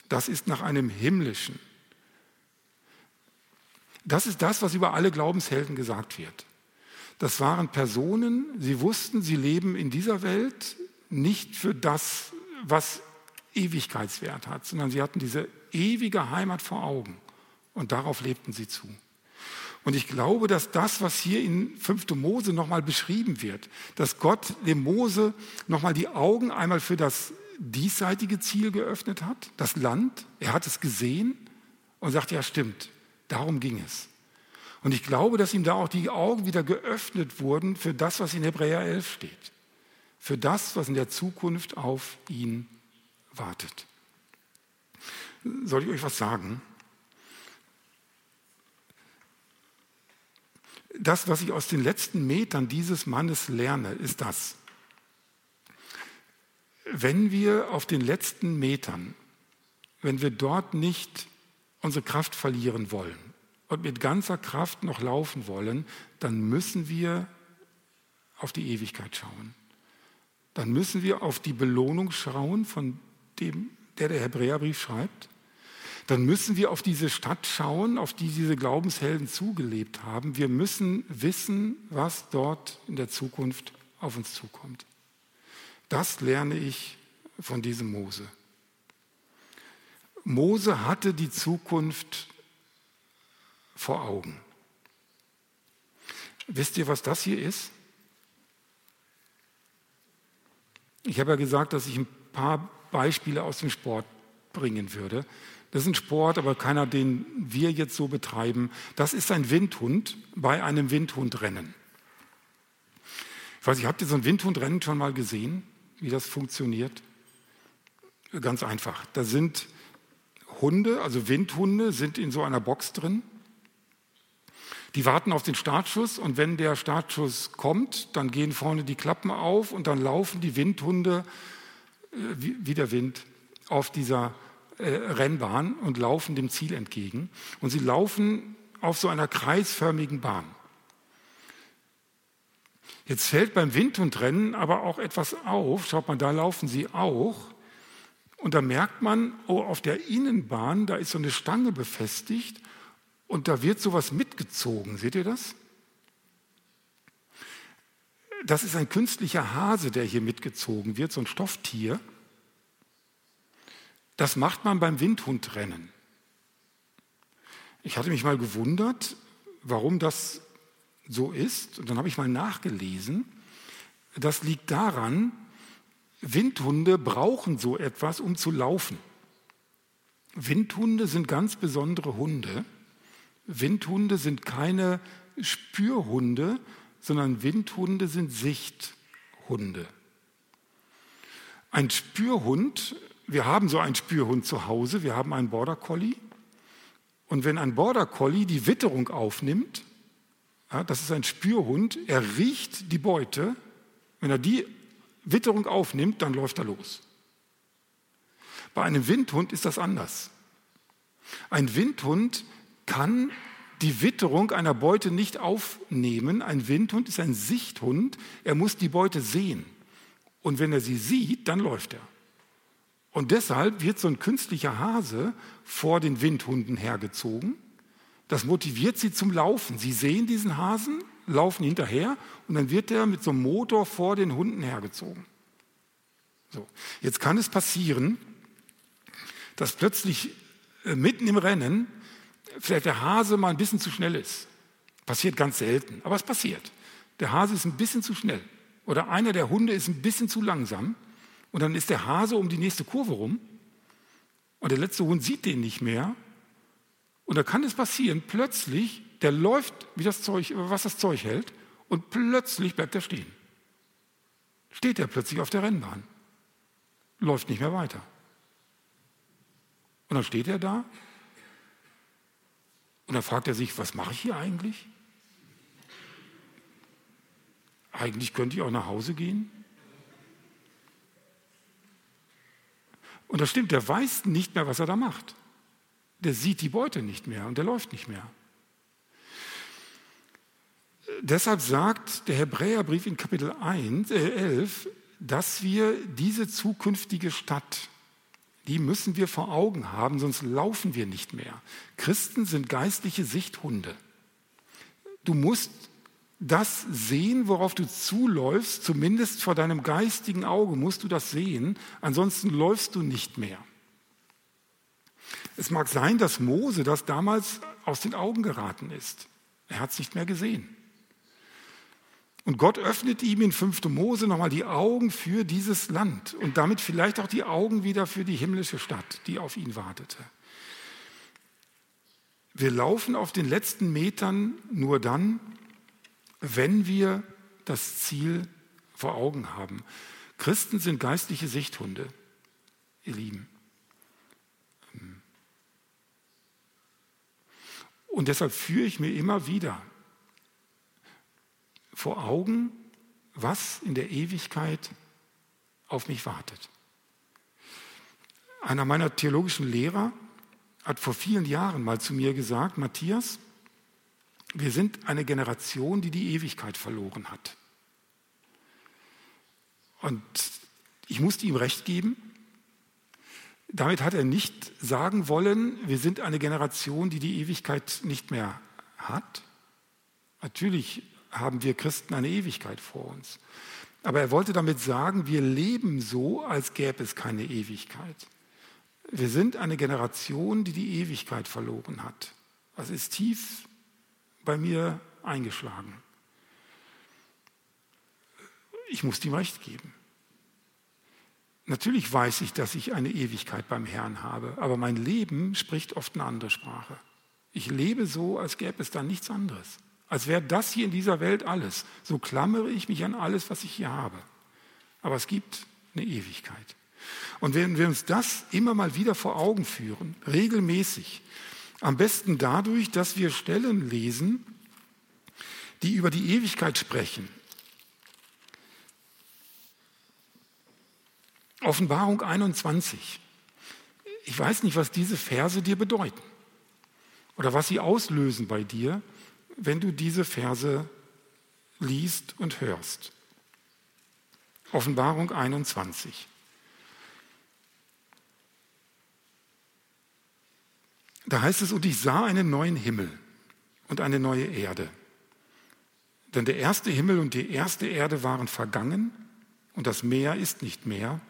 Das ist nach einem himmlischen. Das ist das, was über alle Glaubenshelden gesagt wird. Das waren Personen, sie wussten, sie leben in dieser Welt nicht für das, was Ewigkeitswert hat, sondern sie hatten diese ewige Heimat vor Augen und darauf lebten sie zu. Und ich glaube, dass das, was hier in 5. Mose nochmal beschrieben wird, dass Gott dem Mose nochmal die Augen einmal für das diesseitige Ziel geöffnet hat, das Land, er hat es gesehen und sagt, ja stimmt, darum ging es. Und ich glaube, dass ihm da auch die Augen wieder geöffnet wurden für das, was in Hebräer 11 steht, für das, was in der Zukunft auf ihn wartet. Soll ich euch was sagen? Das, was ich aus den letzten Metern dieses Mannes lerne, ist das. Wenn wir auf den letzten Metern, wenn wir dort nicht unsere Kraft verlieren wollen und mit ganzer Kraft noch laufen wollen, dann müssen wir auf die Ewigkeit schauen. Dann müssen wir auf die Belohnung schauen, von dem, der der Hebräerbrief schreibt dann müssen wir auf diese Stadt schauen, auf die diese Glaubenshelden zugelebt haben. Wir müssen wissen, was dort in der Zukunft auf uns zukommt. Das lerne ich von diesem Mose. Mose hatte die Zukunft vor Augen. Wisst ihr, was das hier ist? Ich habe ja gesagt, dass ich ein paar Beispiele aus dem Sport bringen würde. Das ist ein Sport, aber keiner, den wir jetzt so betreiben. Das ist ein Windhund bei einem Windhundrennen. Ich weiß nicht, habt ihr so ein Windhundrennen schon mal gesehen, wie das funktioniert? Ganz einfach. Da sind Hunde, also Windhunde, sind in so einer Box drin. Die warten auf den Startschuss und wenn der Startschuss kommt, dann gehen vorne die Klappen auf und dann laufen die Windhunde äh, wie der Wind auf dieser äh, Rennbahn und laufen dem Ziel entgegen. Und sie laufen auf so einer kreisförmigen Bahn. Jetzt fällt beim Windhundrennen aber auch etwas auf. Schaut mal, da laufen sie auch. Und da merkt man, oh, auf der Innenbahn, da ist so eine Stange befestigt und da wird sowas mitgezogen. Seht ihr das? Das ist ein künstlicher Hase, der hier mitgezogen wird, so ein Stofftier. Das macht man beim Windhundrennen. Ich hatte mich mal gewundert, warum das so ist. Und dann habe ich mal nachgelesen. Das liegt daran, Windhunde brauchen so etwas, um zu laufen. Windhunde sind ganz besondere Hunde. Windhunde sind keine Spürhunde, sondern Windhunde sind Sichthunde. Ein Spürhund wir haben so einen Spürhund zu Hause, wir haben einen Border Collie. Und wenn ein Border Collie die Witterung aufnimmt, ja, das ist ein Spürhund, er riecht die Beute. Wenn er die Witterung aufnimmt, dann läuft er los. Bei einem Windhund ist das anders. Ein Windhund kann die Witterung einer Beute nicht aufnehmen. Ein Windhund ist ein Sichthund. Er muss die Beute sehen. Und wenn er sie sieht, dann läuft er. Und deshalb wird so ein künstlicher Hase vor den Windhunden hergezogen. Das motiviert sie zum Laufen. Sie sehen diesen Hasen, laufen hinterher und dann wird er mit so einem Motor vor den Hunden hergezogen. So. Jetzt kann es passieren, dass plötzlich äh, mitten im Rennen vielleicht der Hase mal ein bisschen zu schnell ist. Passiert ganz selten, aber es passiert. Der Hase ist ein bisschen zu schnell oder einer der Hunde ist ein bisschen zu langsam und dann ist der Hase um die nächste Kurve rum und der letzte Hund sieht den nicht mehr. Und da kann es passieren, plötzlich, der läuft, wie das Zeug, was das Zeug hält, und plötzlich bleibt er stehen. Steht er plötzlich auf der Rennbahn, läuft nicht mehr weiter. Und dann steht er da und dann fragt er sich, was mache ich hier eigentlich? Eigentlich könnte ich auch nach Hause gehen. Und das stimmt, der weiß nicht mehr, was er da macht. Der sieht die Beute nicht mehr und der läuft nicht mehr. Deshalb sagt der Hebräerbrief in Kapitel 1, äh 11, dass wir diese zukünftige Stadt, die müssen wir vor Augen haben, sonst laufen wir nicht mehr. Christen sind geistliche Sichthunde. Du musst das sehen, worauf du zuläufst, zumindest vor deinem geistigen Auge musst du das sehen, ansonsten läufst du nicht mehr. Es mag sein, dass Mose das damals aus den Augen geraten ist. Er hat es nicht mehr gesehen. Und Gott öffnet ihm in 5. Mose nochmal die Augen für dieses Land und damit vielleicht auch die Augen wieder für die himmlische Stadt, die auf ihn wartete. Wir laufen auf den letzten Metern nur dann, wenn wir das Ziel vor Augen haben. Christen sind geistliche Sichthunde, ihr Lieben. Und deshalb führe ich mir immer wieder vor Augen, was in der Ewigkeit auf mich wartet. Einer meiner theologischen Lehrer hat vor vielen Jahren mal zu mir gesagt, Matthias, wir sind eine Generation, die die Ewigkeit verloren hat. Und ich musste ihm recht geben. Damit hat er nicht sagen wollen, wir sind eine Generation, die die Ewigkeit nicht mehr hat. Natürlich haben wir Christen eine Ewigkeit vor uns. Aber er wollte damit sagen, wir leben so, als gäbe es keine Ewigkeit. Wir sind eine Generation, die die Ewigkeit verloren hat. Das ist tief bei mir eingeschlagen. Ich muss ihm recht geben. Natürlich weiß ich, dass ich eine Ewigkeit beim Herrn habe, aber mein Leben spricht oft eine andere Sprache. Ich lebe so, als gäbe es da nichts anderes. Als wäre das hier in dieser Welt alles. So klammere ich mich an alles, was ich hier habe. Aber es gibt eine Ewigkeit. Und wenn wir uns das immer mal wieder vor Augen führen, regelmäßig, am besten dadurch, dass wir Stellen lesen, die über die Ewigkeit sprechen. Offenbarung 21. Ich weiß nicht, was diese Verse dir bedeuten oder was sie auslösen bei dir, wenn du diese Verse liest und hörst. Offenbarung 21. Da heißt es, und ich sah einen neuen Himmel und eine neue Erde. Denn der erste Himmel und die erste Erde waren vergangen und das Meer ist nicht mehr.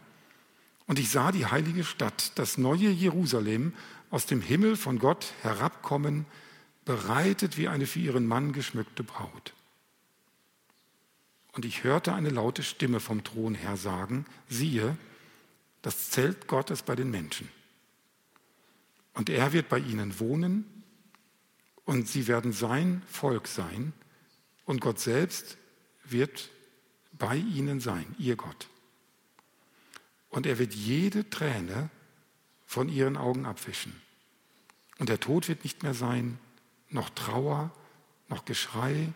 Und ich sah die heilige Stadt, das neue Jerusalem, aus dem Himmel von Gott herabkommen, bereitet wie eine für ihren Mann geschmückte Braut. Und ich hörte eine laute Stimme vom Thron her sagen, siehe, das Zelt Gottes bei den Menschen. Und er wird bei ihnen wohnen und sie werden sein Volk sein und Gott selbst wird bei ihnen sein, ihr Gott. Und er wird jede Träne von ihren Augen abwischen. Und der Tod wird nicht mehr sein, noch Trauer, noch Geschrei,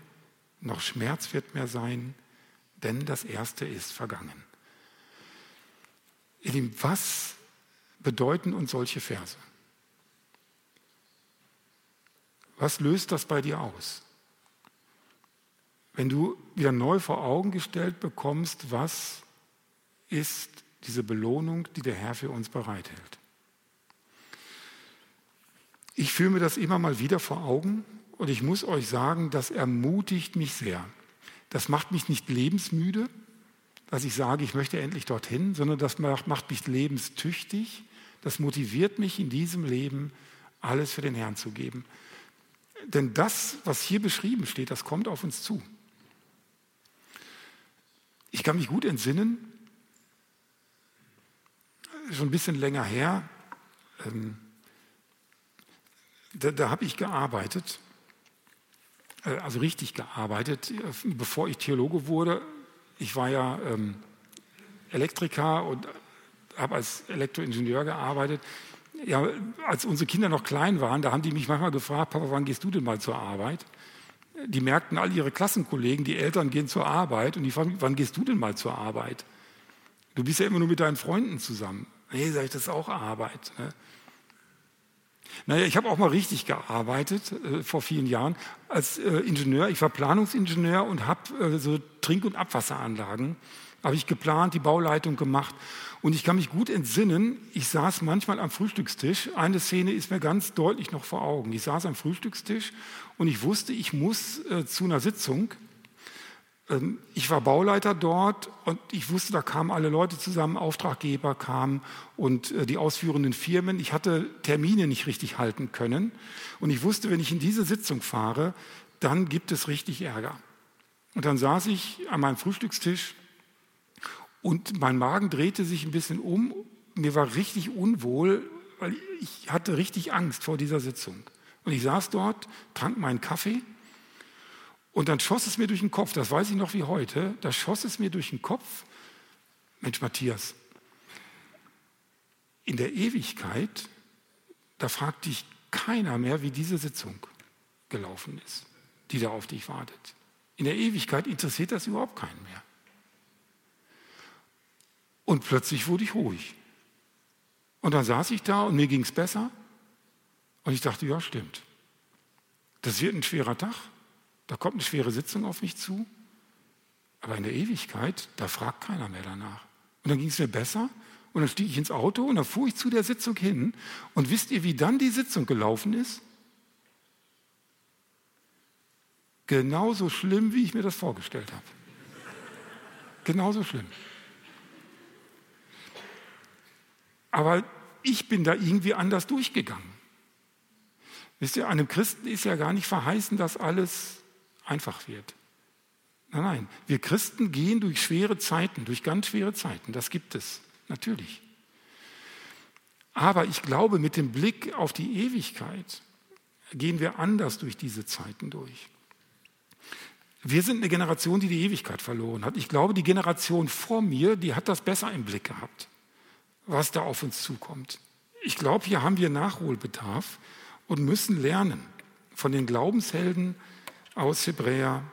noch Schmerz wird mehr sein, denn das Erste ist vergangen. Ihr Lieben, was bedeuten uns solche Verse? Was löst das bei dir aus? Wenn du wieder neu vor Augen gestellt bekommst, was ist diese Belohnung, die der Herr für uns bereithält. Ich fühle mir das immer mal wieder vor Augen und ich muss euch sagen, das ermutigt mich sehr. Das macht mich nicht lebensmüde, dass ich sage, ich möchte endlich dorthin, sondern das macht mich lebenstüchtig. Das motiviert mich in diesem Leben, alles für den Herrn zu geben. Denn das, was hier beschrieben steht, das kommt auf uns zu. Ich kann mich gut entsinnen, schon ein bisschen länger her, ähm, da, da habe ich gearbeitet, äh, also richtig gearbeitet, bevor ich Theologe wurde. Ich war ja ähm, Elektriker und habe als Elektroingenieur gearbeitet. Ja, als unsere Kinder noch klein waren, da haben die mich manchmal gefragt, Papa, wann gehst du denn mal zur Arbeit? Die merkten all ihre Klassenkollegen, die Eltern gehen zur Arbeit und die fragen, wann gehst du denn mal zur Arbeit? Du bist ja immer nur mit deinen Freunden zusammen. Nee, sage ich, das ist auch Arbeit. Ne? Naja, ich habe auch mal richtig gearbeitet äh, vor vielen Jahren als äh, Ingenieur. Ich war Planungsingenieur und habe äh, so Trink- und Abwasseranlagen habe ich geplant, die Bauleitung gemacht. Und ich kann mich gut entsinnen, ich saß manchmal am Frühstückstisch. Eine Szene ist mir ganz deutlich noch vor Augen. Ich saß am Frühstückstisch und ich wusste, ich muss äh, zu einer Sitzung. Ähm, ich war Bauleiter dort und ich wusste, da kamen alle Leute zusammen, Auftraggeber kamen und äh, die ausführenden Firmen. Ich hatte Termine nicht richtig halten können und ich wusste, wenn ich in diese Sitzung fahre, dann gibt es richtig Ärger. Und dann saß ich an meinem Frühstückstisch und mein Magen drehte sich ein bisschen um. Mir war richtig unwohl, weil ich hatte richtig Angst vor dieser Sitzung. Und ich saß dort, trank meinen Kaffee und dann schoss es mir durch den Kopf, das weiß ich noch wie heute, da schoss es mir durch den Kopf, Mensch Matthias, in der Ewigkeit, da fragt dich keiner mehr, wie diese Sitzung gelaufen ist, die da auf dich wartet. In der Ewigkeit interessiert das überhaupt keinen mehr. Und plötzlich wurde ich ruhig. Und dann saß ich da und mir ging es besser. Und ich dachte, ja, stimmt. Das wird ein schwerer Tag. Da kommt eine schwere Sitzung auf mich zu. Aber in der Ewigkeit, da fragt keiner mehr danach. Und dann ging es mir besser. Und dann stieg ich ins Auto und dann fuhr ich zu der Sitzung hin. Und wisst ihr, wie dann die Sitzung gelaufen ist? Genauso schlimm, wie ich mir das vorgestellt habe. Genauso schlimm. Aber ich bin da irgendwie anders durchgegangen. Wisst ihr, einem Christen ist ja gar nicht verheißen, dass alles einfach wird. Nein, nein, wir Christen gehen durch schwere Zeiten, durch ganz schwere Zeiten. Das gibt es, natürlich. Aber ich glaube, mit dem Blick auf die Ewigkeit gehen wir anders durch diese Zeiten durch. Wir sind eine Generation, die die Ewigkeit verloren hat. Ich glaube, die Generation vor mir, die hat das besser im Blick gehabt, was da auf uns zukommt. Ich glaube, hier haben wir Nachholbedarf und müssen lernen von den Glaubenshelden, aus Hebräer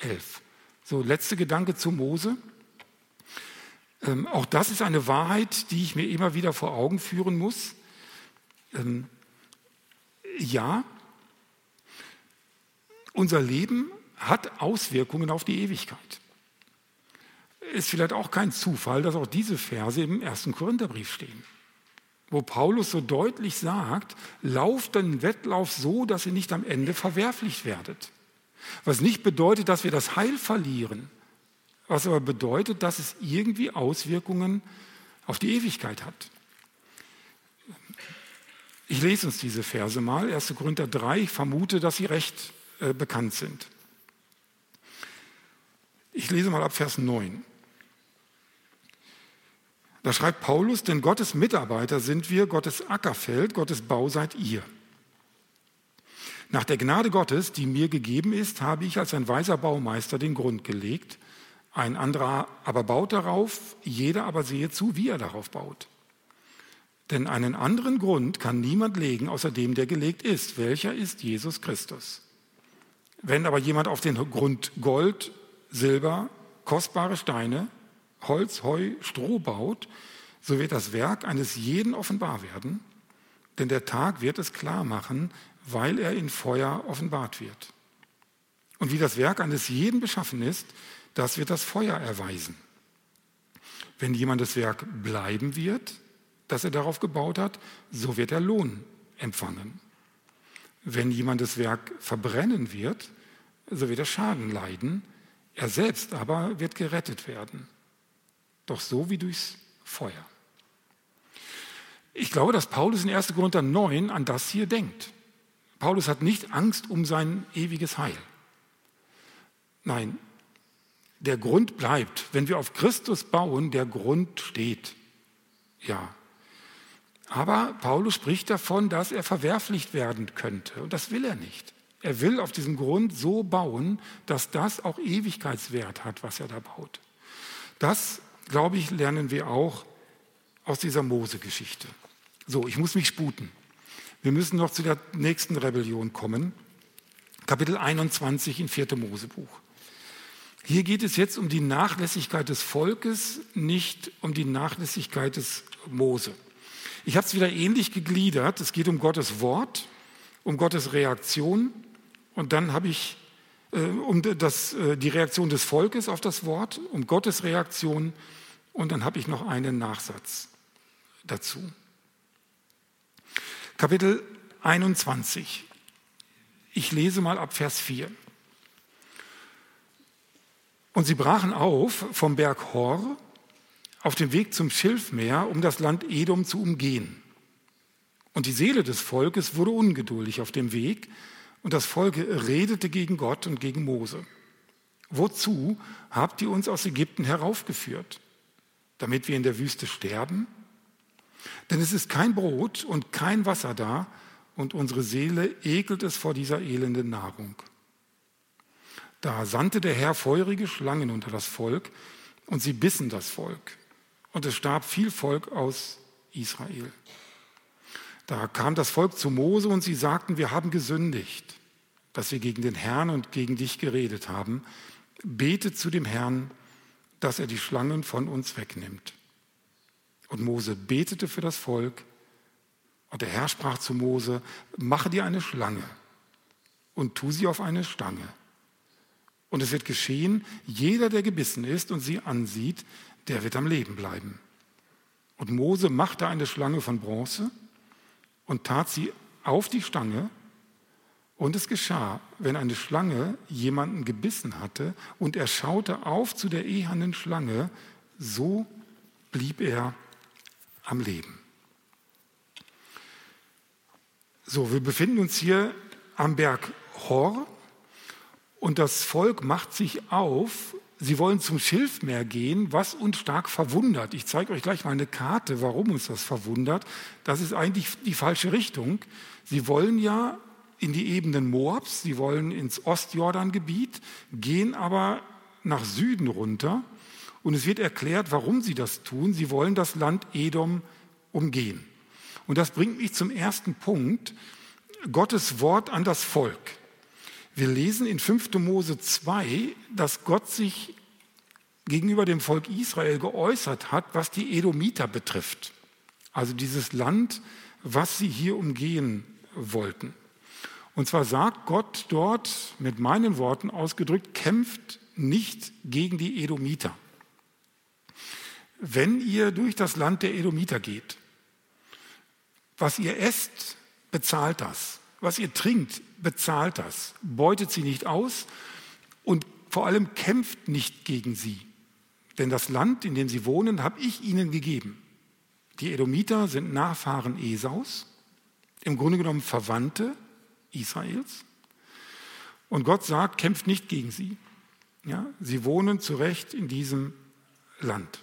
11. So, letzter Gedanke zu Mose. Ähm, auch das ist eine Wahrheit, die ich mir immer wieder vor Augen führen muss. Ähm, ja, unser Leben hat Auswirkungen auf die Ewigkeit. Ist vielleicht auch kein Zufall, dass auch diese Verse im ersten Korintherbrief stehen, wo Paulus so deutlich sagt, lauft den Wettlauf so, dass ihr nicht am Ende verwerflich werdet. Was nicht bedeutet, dass wir das Heil verlieren, was aber bedeutet, dass es irgendwie Auswirkungen auf die Ewigkeit hat. Ich lese uns diese Verse mal, 1. Korinther 3, ich vermute, dass sie recht äh, bekannt sind. Ich lese mal ab Vers 9. Da schreibt Paulus, denn Gottes Mitarbeiter sind wir, Gottes Ackerfeld, Gottes Bau seid ihr. Nach der Gnade Gottes, die mir gegeben ist, habe ich als ein weiser Baumeister den Grund gelegt. Ein anderer aber baut darauf, jeder aber sehe zu, wie er darauf baut. Denn einen anderen Grund kann niemand legen, außer dem, der gelegt ist. Welcher ist Jesus Christus? Wenn aber jemand auf den Grund Gold, Silber, kostbare Steine, Holz, Heu, Stroh baut, so wird das Werk eines jeden offenbar werden, denn der Tag wird es klar machen, weil er in Feuer offenbart wird. Und wie das Werk eines jeden beschaffen ist, das wird das Feuer erweisen. Wenn jemand das Werk bleiben wird, das er darauf gebaut hat, so wird er Lohn empfangen. Wenn jemand das Werk verbrennen wird, so wird er Schaden leiden, er selbst aber wird gerettet werden. Doch so wie durchs Feuer. Ich glaube, dass Paulus in 1. Korinther 9 an das hier denkt. Paulus hat nicht Angst um sein ewiges Heil. Nein, der Grund bleibt. Wenn wir auf Christus bauen, der Grund steht. Ja. Aber Paulus spricht davon, dass er verwerflich werden könnte. Und das will er nicht. Er will auf diesem Grund so bauen, dass das auch Ewigkeitswert hat, was er da baut. Das, glaube ich, lernen wir auch aus dieser Mose-Geschichte. So, ich muss mich sputen. Wir müssen noch zu der nächsten Rebellion kommen. Kapitel 21 in 4. Mosebuch. Hier geht es jetzt um die Nachlässigkeit des Volkes, nicht um die Nachlässigkeit des Mose. Ich habe es wieder ähnlich gegliedert. Es geht um Gottes Wort, um Gottes Reaktion und dann habe ich äh, um das, äh, die Reaktion des Volkes auf das Wort, um Gottes Reaktion und dann habe ich noch einen Nachsatz dazu. Kapitel 21. Ich lese mal ab Vers 4. Und sie brachen auf vom Berg Hor auf dem Weg zum Schilfmeer, um das Land Edom zu umgehen. Und die Seele des Volkes wurde ungeduldig auf dem Weg, und das Volk redete gegen Gott und gegen Mose. Wozu habt ihr uns aus Ägypten heraufgeführt? Damit wir in der Wüste sterben? Denn es ist kein Brot und kein Wasser da, und unsere Seele ekelt es vor dieser elenden Nahrung. Da sandte der Herr feurige Schlangen unter das Volk, und sie bissen das Volk. Und es starb viel Volk aus Israel. Da kam das Volk zu Mose und sie sagten, wir haben gesündigt, dass wir gegen den Herrn und gegen dich geredet haben. Betet zu dem Herrn, dass er die Schlangen von uns wegnimmt. Und Mose betete für das Volk. Und der Herr sprach zu Mose, mache dir eine Schlange und tu sie auf eine Stange. Und es wird geschehen, jeder, der gebissen ist und sie ansieht, der wird am Leben bleiben. Und Mose machte eine Schlange von Bronze und tat sie auf die Stange. Und es geschah, wenn eine Schlange jemanden gebissen hatte und er schaute auf zu der ehernen Schlange, so blieb er am Leben. So, wir befinden uns hier am Berg Hor und das Volk macht sich auf Sie wollen zum Schilfmeer gehen, was uns stark verwundert. Ich zeige euch gleich mal eine Karte, warum uns das verwundert. Das ist eigentlich die falsche Richtung. Sie wollen ja in die Ebenen Moabs, sie wollen ins Ostjordangebiet, gehen aber nach Süden runter. Und es wird erklärt, warum sie das tun. Sie wollen das Land Edom umgehen. Und das bringt mich zum ersten Punkt, Gottes Wort an das Volk. Wir lesen in 5. Mose 2, dass Gott sich gegenüber dem Volk Israel geäußert hat, was die Edomiter betrifft. Also dieses Land, was sie hier umgehen wollten. Und zwar sagt Gott dort mit meinen Worten ausgedrückt, kämpft nicht gegen die Edomiter. Wenn ihr durch das Land der Edomiter geht, was ihr esst, bezahlt das. Was ihr trinkt, bezahlt das, beutet sie nicht aus und vor allem kämpft nicht gegen sie. Denn das Land, in dem sie wohnen, habe ich ihnen gegeben. Die Edomiter sind Nachfahren Esaus, im Grunde genommen Verwandte Israels. Und Gott sagt, kämpft nicht gegen sie. Ja, sie wohnen zurecht in diesem Land.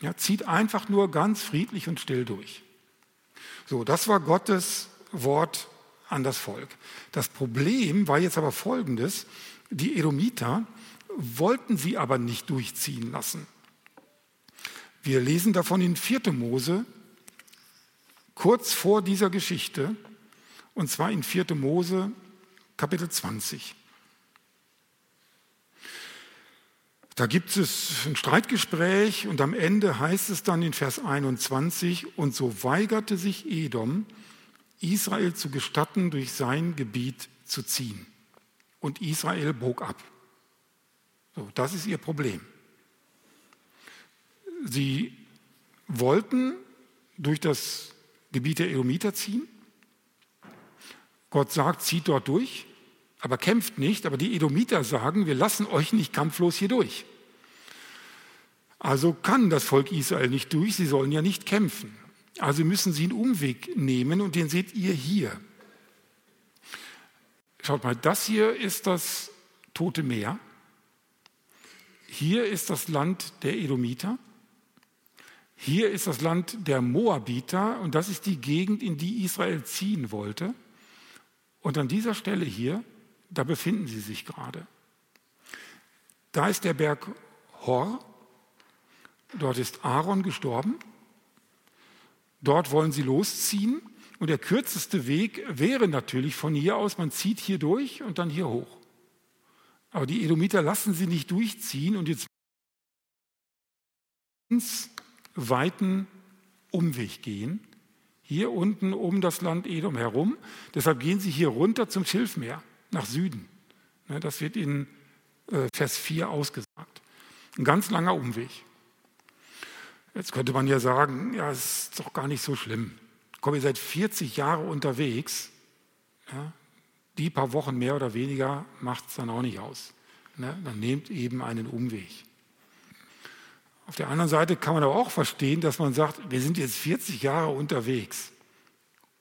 Ja, zieht einfach nur ganz friedlich und still durch. So, das war Gottes Wort an das Volk. Das Problem war jetzt aber folgendes, die Edomiter wollten sie aber nicht durchziehen lassen. Wir lesen davon in 4. Mose, kurz vor dieser Geschichte, und zwar in 4. Mose Kapitel 20. Da gibt es ein Streitgespräch und am Ende heißt es dann in Vers 21, und so weigerte sich Edom, Israel zu gestatten, durch sein Gebiet zu ziehen. Und Israel bog ab. So, das ist ihr Problem. Sie wollten durch das Gebiet der Edomiter ziehen. Gott sagt, zieht dort durch, aber kämpft nicht. Aber die Edomiter sagen, wir lassen euch nicht kampflos hier durch. Also kann das Volk Israel nicht durch, sie sollen ja nicht kämpfen. Also müssen Sie einen Umweg nehmen und den seht ihr hier. Schaut mal, das hier ist das Tote Meer. Hier ist das Land der Edomiter. Hier ist das Land der Moabiter und das ist die Gegend, in die Israel ziehen wollte. Und an dieser Stelle hier, da befinden sie sich gerade. Da ist der Berg Hor. Dort ist Aaron gestorben. Dort wollen sie losziehen und der kürzeste Weg wäre natürlich von hier aus, man zieht hier durch und dann hier hoch. Aber die Edomiter lassen sie nicht durchziehen und jetzt ganz weiten Umweg gehen, hier unten um das Land Edom herum. Deshalb gehen sie hier runter zum Schilfmeer, nach Süden. Ne, das wird in äh, Vers 4 ausgesagt. Ein ganz langer Umweg. Jetzt könnte man ja sagen, ja, es ist doch gar nicht so schlimm. Komm, ihr seid 40 Jahre unterwegs. Ja, die paar Wochen mehr oder weniger macht es dann auch nicht aus. Ne, dann nehmt eben einen Umweg. Auf der anderen Seite kann man aber auch verstehen, dass man sagt, wir sind jetzt 40 Jahre unterwegs.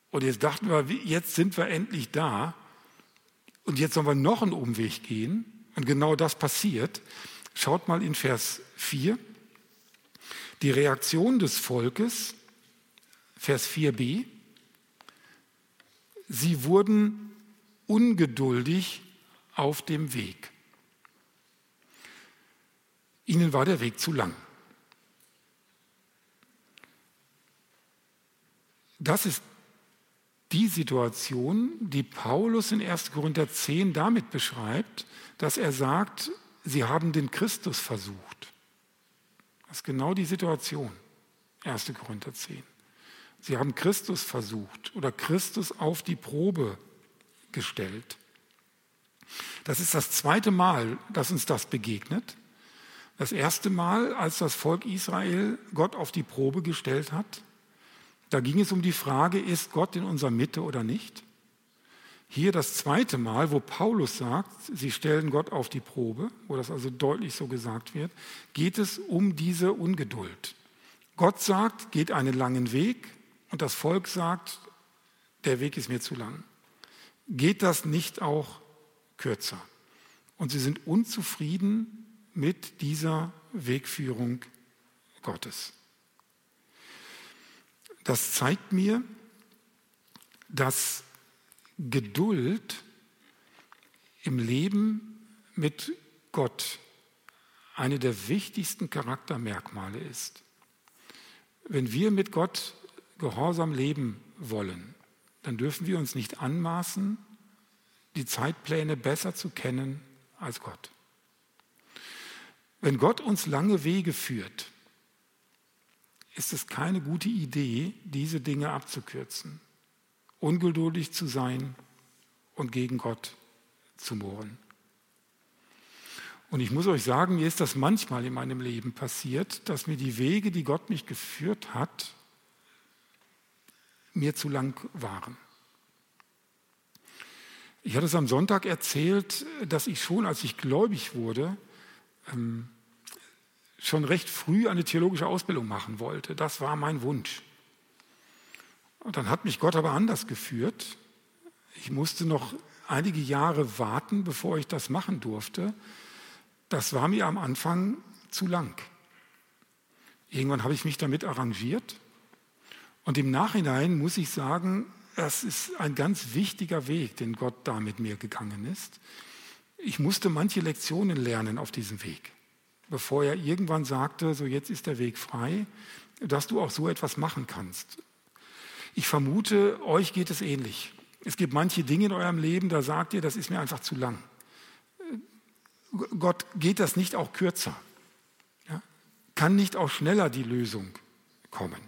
Und jetzt dachten wir, jetzt sind wir endlich da. Und jetzt sollen wir noch einen Umweg gehen. Und genau das passiert. Schaut mal in Vers 4. Die Reaktion des Volkes, Vers 4b. Sie wurden ungeduldig auf dem Weg. Ihnen war der Weg zu lang. Das ist die Situation, die Paulus in 1. Korinther 10 damit beschreibt, dass er sagt, sie haben den Christus versucht. Das ist genau die Situation, 1. Korinther 10. Sie haben Christus versucht oder Christus auf die Probe gestellt. Das ist das zweite Mal, dass uns das begegnet. Das erste Mal, als das Volk Israel Gott auf die Probe gestellt hat, da ging es um die Frage, ist Gott in unserer Mitte oder nicht? Hier das zweite Mal, wo Paulus sagt, sie stellen Gott auf die Probe, wo das also deutlich so gesagt wird, geht es um diese Ungeduld. Gott sagt, geht einen langen Weg und das Volk sagt, der Weg ist mir zu lang. Geht das nicht auch kürzer? Und sie sind unzufrieden mit dieser Wegführung Gottes. Das zeigt mir, dass Geduld im Leben mit Gott eine der wichtigsten Charaktermerkmale ist. Wenn wir mit Gott gehorsam leben wollen, dann dürfen wir uns nicht anmaßen, die Zeitpläne besser zu kennen als Gott. Wenn Gott uns lange Wege führt, ist es keine gute Idee, diese Dinge abzukürzen, ungeduldig zu sein und gegen Gott zu murren. Und ich muss euch sagen, mir ist das manchmal in meinem Leben passiert, dass mir die Wege, die Gott mich geführt hat, mir zu lang waren. Ich hatte es am Sonntag erzählt, dass ich schon, als ich gläubig wurde, ähm, schon recht früh eine theologische Ausbildung machen wollte. Das war mein Wunsch. Und dann hat mich Gott aber anders geführt. Ich musste noch einige Jahre warten, bevor ich das machen durfte. Das war mir am Anfang zu lang. Irgendwann habe ich mich damit arrangiert. Und im Nachhinein muss ich sagen, das ist ein ganz wichtiger Weg, den Gott da mit mir gegangen ist. Ich musste manche Lektionen lernen auf diesem Weg bevor er irgendwann sagte, so jetzt ist der Weg frei, dass du auch so etwas machen kannst. Ich vermute, euch geht es ähnlich. Es gibt manche Dinge in eurem Leben, da sagt ihr, das ist mir einfach zu lang. Gott geht das nicht auch kürzer? Ja? Kann nicht auch schneller die Lösung kommen?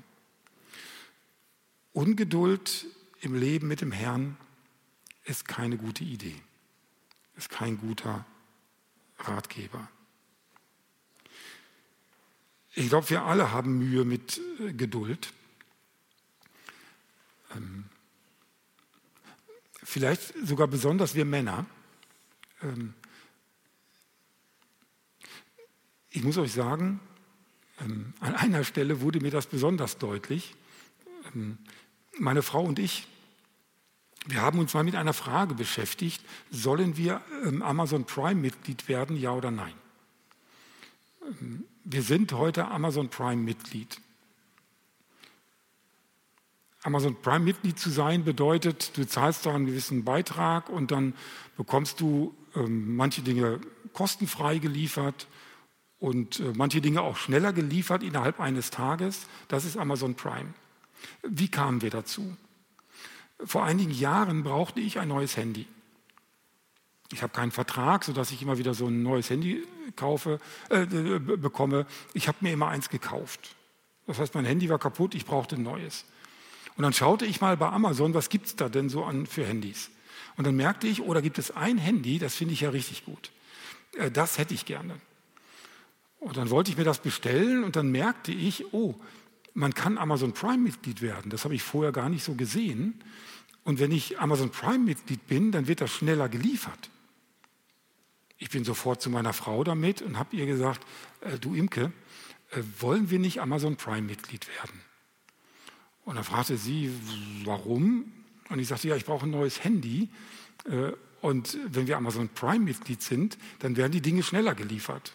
Ungeduld im Leben mit dem Herrn ist keine gute Idee, ist kein guter Ratgeber. Ich glaube, wir alle haben Mühe mit äh, Geduld. Ähm, vielleicht sogar besonders wir Männer. Ähm, ich muss euch sagen, ähm, an einer Stelle wurde mir das besonders deutlich. Meine Frau und ich, wir haben uns mal mit einer Frage beschäftigt, sollen wir Amazon Prime-Mitglied werden, ja oder nein? Wir sind heute Amazon Prime-Mitglied. Amazon Prime-Mitglied zu sein bedeutet, du zahlst da einen gewissen Beitrag und dann bekommst du ähm, manche Dinge kostenfrei geliefert und äh, manche Dinge auch schneller geliefert innerhalb eines Tages. Das ist Amazon Prime. Wie kamen wir dazu? Vor einigen Jahren brauchte ich ein neues Handy. Ich habe keinen Vertrag, sodass ich immer wieder so ein neues Handy kaufe, äh, bekomme. Ich habe mir immer eins gekauft. Das heißt, mein Handy war kaputt, ich brauchte ein neues. Und dann schaute ich mal bei Amazon, was gibt es da denn so an für Handys? Und dann merkte ich, oh, da gibt es ein Handy, das finde ich ja richtig gut. Äh, das hätte ich gerne. Und dann wollte ich mir das bestellen und dann merkte ich, oh, man kann Amazon Prime-Mitglied werden. Das habe ich vorher gar nicht so gesehen. Und wenn ich Amazon Prime-Mitglied bin, dann wird das schneller geliefert. Ich bin sofort zu meiner Frau damit und habe ihr gesagt, äh, du Imke, äh, wollen wir nicht Amazon Prime-Mitglied werden? Und dann fragte sie, warum? Und ich sagte, ja, ich brauche ein neues Handy. Äh, und wenn wir Amazon Prime-Mitglied sind, dann werden die Dinge schneller geliefert.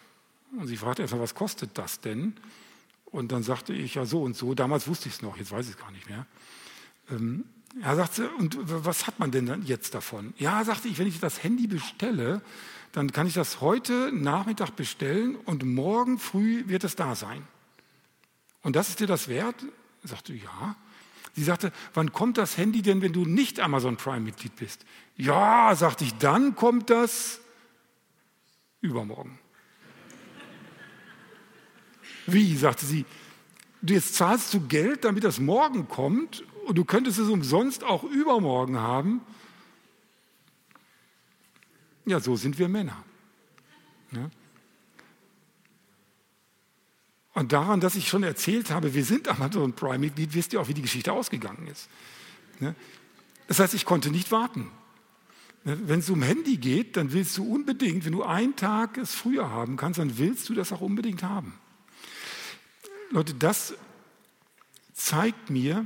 Und sie fragte erstmal, was kostet das denn? Und dann sagte ich, ja, so und so. Damals wusste ich es noch, jetzt weiß ich es gar nicht mehr. Ähm, er sagte, und was hat man denn jetzt davon? Ja, sagte ich, wenn ich das Handy bestelle, dann kann ich das heute Nachmittag bestellen und morgen früh wird es da sein. Und das ist dir das wert? Er sagte, ja. Sie sagte, wann kommt das Handy denn, wenn du nicht Amazon Prime-Mitglied bist? Ja, sagte ich, dann kommt das übermorgen. Wie, sagte sie, jetzt zahlst du Geld, damit das morgen kommt und du könntest es umsonst auch übermorgen haben. Ja, so sind wir Männer. Ja. Und daran, dass ich schon erzählt habe, wir sind Amazon Prime-Mitglied, wisst ihr auch, wie die Geschichte ausgegangen ist. Ja. Das heißt, ich konnte nicht warten. Wenn es um Handy geht, dann willst du unbedingt, wenn du einen Tag es früher haben kannst, dann willst du das auch unbedingt haben. Leute, das zeigt mir,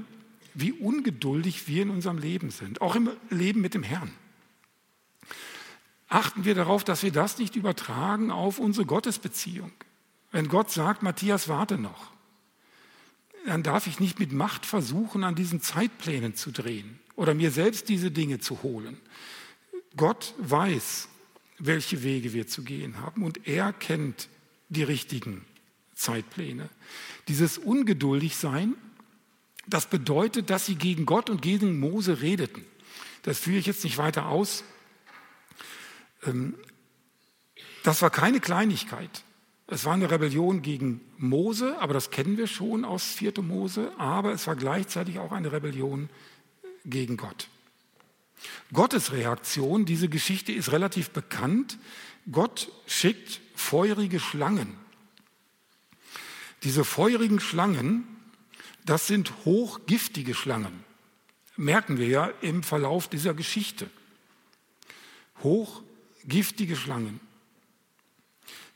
wie ungeduldig wir in unserem Leben sind, auch im Leben mit dem Herrn. Achten wir darauf, dass wir das nicht übertragen auf unsere Gottesbeziehung. Wenn Gott sagt, Matthias, warte noch, dann darf ich nicht mit Macht versuchen, an diesen Zeitplänen zu drehen oder mir selbst diese Dinge zu holen. Gott weiß, welche Wege wir zu gehen haben und er kennt die richtigen Zeitpläne. Dieses Ungeduldigsein, das bedeutet, dass sie gegen Gott und gegen Mose redeten. Das führe ich jetzt nicht weiter aus. Ähm, das war keine Kleinigkeit. Es war eine Rebellion gegen Mose, aber das kennen wir schon aus 4. Mose, aber es war gleichzeitig auch eine Rebellion gegen Gott. Gottes Reaktion, diese Geschichte ist relativ bekannt. Gott schickt feurige Schlangen. Diese feurigen Schlangen, das sind hochgiftige Schlangen. Merken wir ja im Verlauf dieser Geschichte. Hochgiftige Schlangen.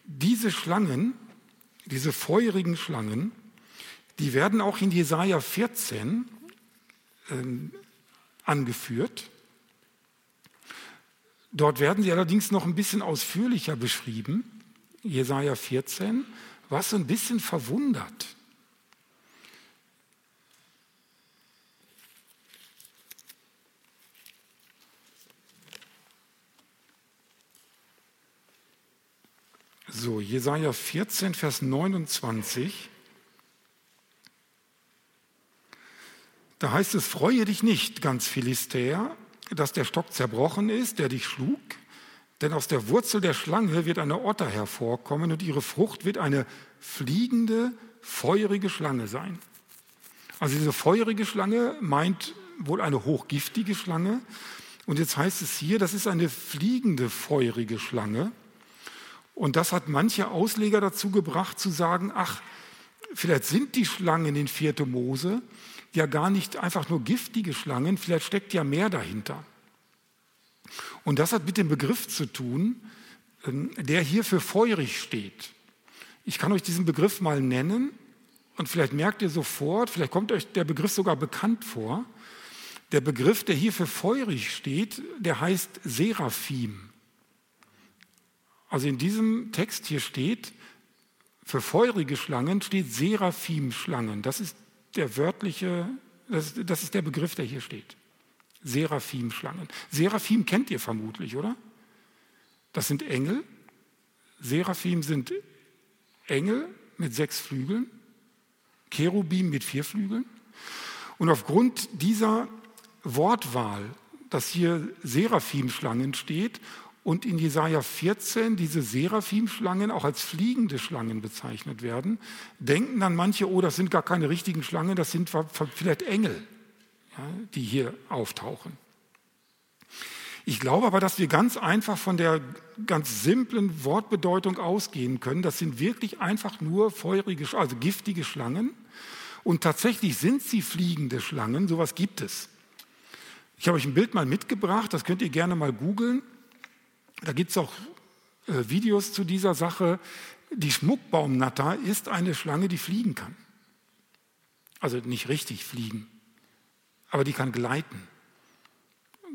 Diese Schlangen, diese feurigen Schlangen, die werden auch in Jesaja 14 äh, angeführt. Dort werden sie allerdings noch ein bisschen ausführlicher beschrieben. Jesaja 14, was so ein bisschen verwundert. So, Jesaja 14, Vers 29. Da heißt es: Freue dich nicht, ganz Philistäer, dass der Stock zerbrochen ist, der dich schlug, denn aus der Wurzel der Schlange wird eine Otter hervorkommen und ihre Frucht wird eine fliegende, feurige Schlange sein. Also diese feurige Schlange meint wohl eine hochgiftige Schlange. Und jetzt heißt es hier, das ist eine fliegende, feurige Schlange. Und das hat manche Ausleger dazu gebracht zu sagen, ach, vielleicht sind die Schlangen in 4. Mose ja gar nicht einfach nur giftige Schlangen, vielleicht steckt ja mehr dahinter. Und das hat mit dem Begriff zu tun, ähm, der hier für feurig steht. Ich kann euch diesen Begriff mal nennen und vielleicht merkt ihr sofort, vielleicht kommt euch der Begriff sogar bekannt vor. Der Begriff, der hier für feurig steht, der heißt Seraphim. Also in diesem Text hier steht, für feurige Schlangen steht Seraphim-Schlangen. Das ist der wörtliche, das, das ist der Begriff, der hier steht. Seraphim-Schlangen. Seraphim kennt ihr vermutlich, oder? Das sind Engel. Seraphim sind Engel mit sechs Flügeln, Cherubim mit vier Flügeln. Und aufgrund dieser Wortwahl, dass hier Seraphim-Schlangen steht und in Jesaja 14 diese Seraphim-Schlangen auch als fliegende Schlangen bezeichnet werden, denken dann manche, oh, das sind gar keine richtigen Schlangen, das sind vielleicht Engel, ja, die hier auftauchen. Ich glaube aber, dass wir ganz einfach von der ganz simplen Wortbedeutung ausgehen können. Das sind wirklich einfach nur feurige, also giftige Schlangen. Und tatsächlich sind sie fliegende Schlangen. Sowas gibt es. Ich habe euch ein Bild mal mitgebracht. Das könnt ihr gerne mal googeln. Da gibt es auch äh, Videos zu dieser Sache. Die Schmuckbaumnatter ist eine Schlange, die fliegen kann. Also nicht richtig fliegen, aber die kann gleiten.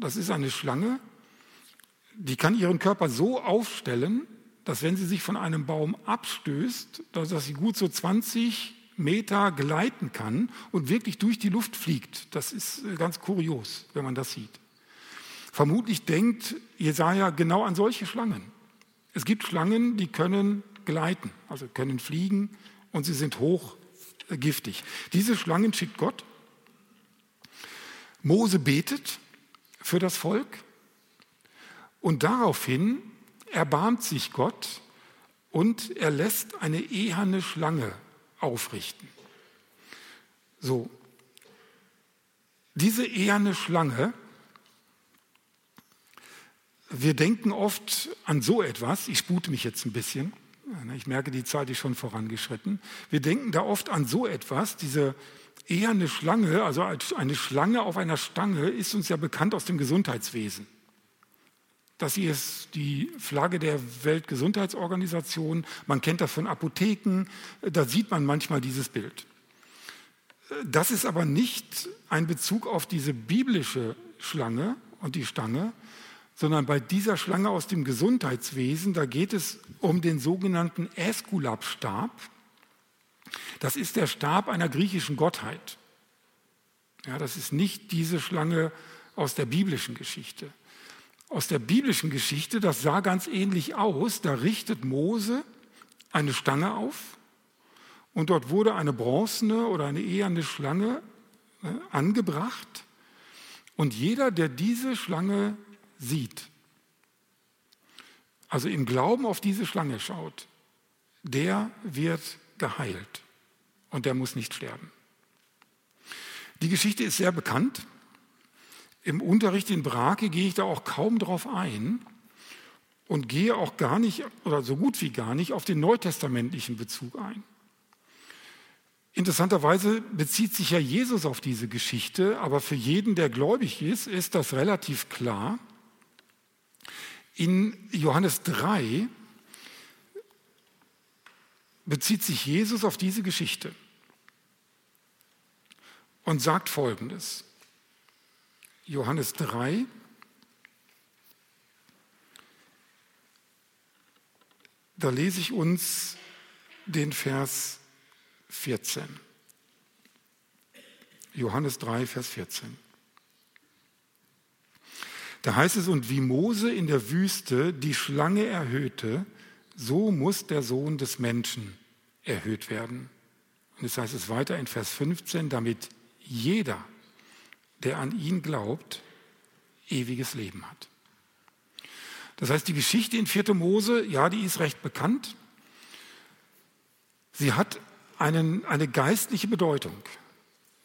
Das ist eine Schlange, die kann ihren Körper so aufstellen, dass wenn sie sich von einem Baum abstößt, dass sie gut so 20 Meter gleiten kann und wirklich durch die Luft fliegt. Das ist äh, ganz kurios, wenn man das sieht. Vermutlich denkt Jesaja genau an solche Schlangen. Es gibt Schlangen, die können gleiten, also können fliegen und sie sind hochgiftig. Diese Schlangen schickt Gott. Mose betet für das Volk und daraufhin erbarmt sich Gott und er lässt eine eherne Schlange aufrichten. So, diese eherne Schlange, wir denken oft an so etwas, ich spute mich jetzt ein bisschen, ich merke, die Zeit ist schon vorangeschritten, wir denken da oft an so etwas, diese eherne Schlange, also eine Schlange auf einer Stange, ist uns ja bekannt aus dem Gesundheitswesen. Das hier ist die Flagge der Weltgesundheitsorganisation. Man kennt das von Apotheken. Da sieht man manchmal dieses Bild. Das ist aber nicht ein Bezug auf diese biblische Schlange und die Stange, sondern bei dieser Schlange aus dem Gesundheitswesen, da geht es um den sogenannten Äskulap-Stab. Das ist der Stab einer griechischen Gottheit. Ja, das ist nicht diese Schlange aus der biblischen Geschichte aus der biblischen Geschichte, das sah ganz ähnlich aus. Da richtet Mose eine Stange auf und dort wurde eine bronzene oder eine eherne Schlange äh, angebracht. Und jeder, der diese Schlange sieht, also im Glauben auf diese Schlange schaut, der wird geheilt und der muss nicht sterben. Die Geschichte ist sehr bekannt. Im Unterricht in Brake gehe ich da auch kaum drauf ein und gehe auch gar nicht oder so gut wie gar nicht auf den neutestamentlichen Bezug ein. Interessanterweise bezieht sich ja Jesus auf diese Geschichte, aber für jeden, der gläubig ist, ist das relativ klar. In Johannes 3 bezieht sich Jesus auf diese Geschichte und sagt Folgendes. Johannes 3. Da lese ich uns den Vers 14. Johannes 3, Vers 14. Da heißt es, und wie Mose in der Wüste die Schlange erhöhte, so muss der Sohn des Menschen erhöht werden. Und es heißt es weiter in Vers 15, damit jeder, der an ihn glaubt, ewiges Leben hat. Das heißt, die Geschichte in 4. Mose, ja, die ist recht bekannt. Sie hat einen, eine geistliche Bedeutung,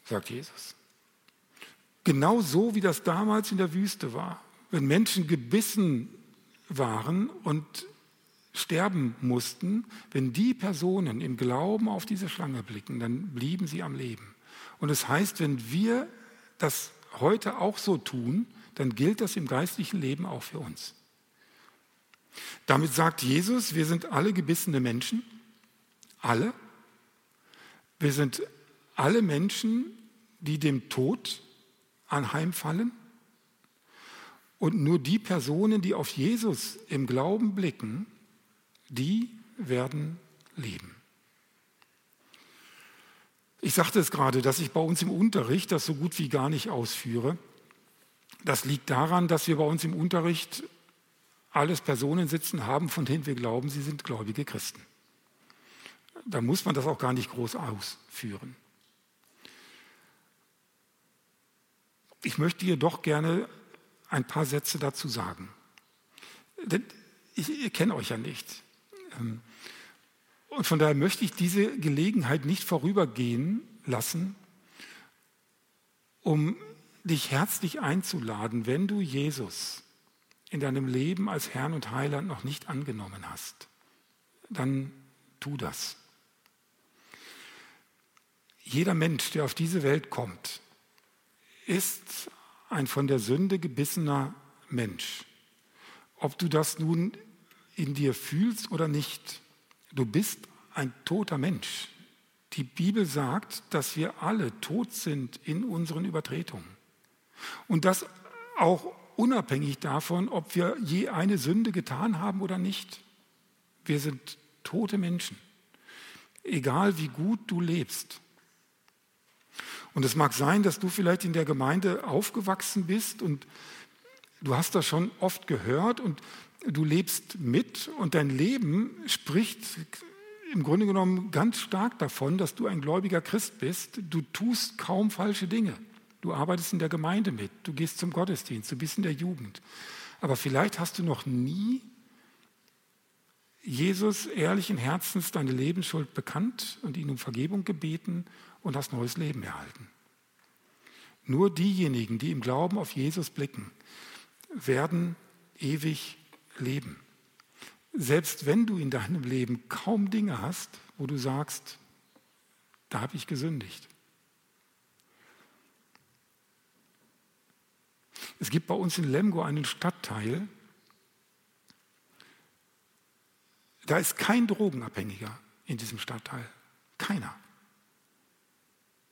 sagt Jesus. Genau so, wie das damals in der Wüste war. Wenn Menschen gebissen waren und sterben mussten, wenn die Personen im Glauben auf diese Schlange blicken, dann blieben sie am Leben. Und es das heißt, wenn wir das heute auch so tun, dann gilt das im geistlichen Leben auch für uns. Damit sagt Jesus, wir sind alle gebissene Menschen, alle. Wir sind alle Menschen, die dem Tod anheimfallen. Und nur die Personen, die auf Jesus im Glauben blicken, die werden leben. Ich sagte es gerade, dass ich bei uns im Unterricht das so gut wie gar nicht ausführe. Das liegt daran, dass wir bei uns im Unterricht alles Personen sitzen haben, von denen wir glauben, sie sind gläubige Christen. Da muss man das auch gar nicht groß ausführen. Ich möchte jedoch gerne ein paar Sätze dazu sagen. Ich, ich kenne euch ja nicht. Ähm, und von daher möchte ich diese Gelegenheit nicht vorübergehen lassen, um dich herzlich einzuladen, wenn du Jesus in deinem Leben als Herrn und Heiland noch nicht angenommen hast, dann tu das. Jeder Mensch, der auf diese Welt kommt, ist ein von der Sünde gebissener Mensch. Ob du das nun in dir fühlst oder nicht, du bist ein toter Mensch. Die Bibel sagt, dass wir alle tot sind in unseren Übertretungen. Und das auch unabhängig davon, ob wir je eine Sünde getan haben oder nicht. Wir sind tote Menschen, egal wie gut du lebst. Und es mag sein, dass du vielleicht in der Gemeinde aufgewachsen bist und du hast das schon oft gehört und du lebst mit und dein Leben spricht im Grunde genommen ganz stark davon, dass du ein gläubiger Christ bist. Du tust kaum falsche Dinge. Du arbeitest in der Gemeinde mit, du gehst zum Gottesdienst, du bist in der Jugend. Aber vielleicht hast du noch nie Jesus ehrlichen Herzens deine Lebensschuld bekannt und ihn um Vergebung gebeten und hast neues Leben erhalten. Nur diejenigen, die im Glauben auf Jesus blicken, werden ewig leben. Selbst wenn du in deinem Leben kaum Dinge hast, wo du sagst, da habe ich gesündigt. Es gibt bei uns in Lemgo einen Stadtteil, da ist kein Drogenabhängiger in diesem Stadtteil. Keiner.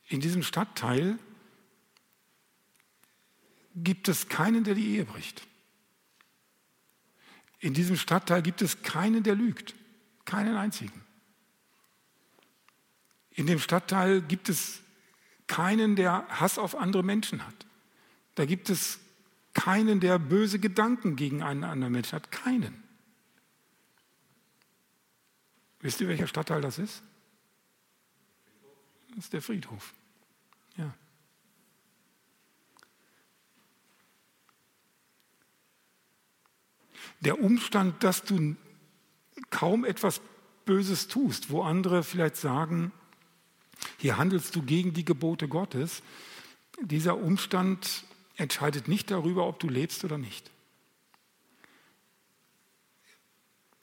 In diesem Stadtteil gibt es keinen, der die Ehe bricht. In diesem Stadtteil gibt es keinen, der lügt. Keinen einzigen. In dem Stadtteil gibt es keinen, der Hass auf andere Menschen hat. Da gibt es keinen, der böse Gedanken gegen einen anderen Menschen hat. Keinen. Wisst ihr, welcher Stadtteil das ist? Das ist der Friedhof. Ja. Der Umstand, dass du kaum etwas Böses tust, wo andere vielleicht sagen, hier handelst du gegen die Gebote Gottes, dieser Umstand entscheidet nicht darüber, ob du lebst oder nicht.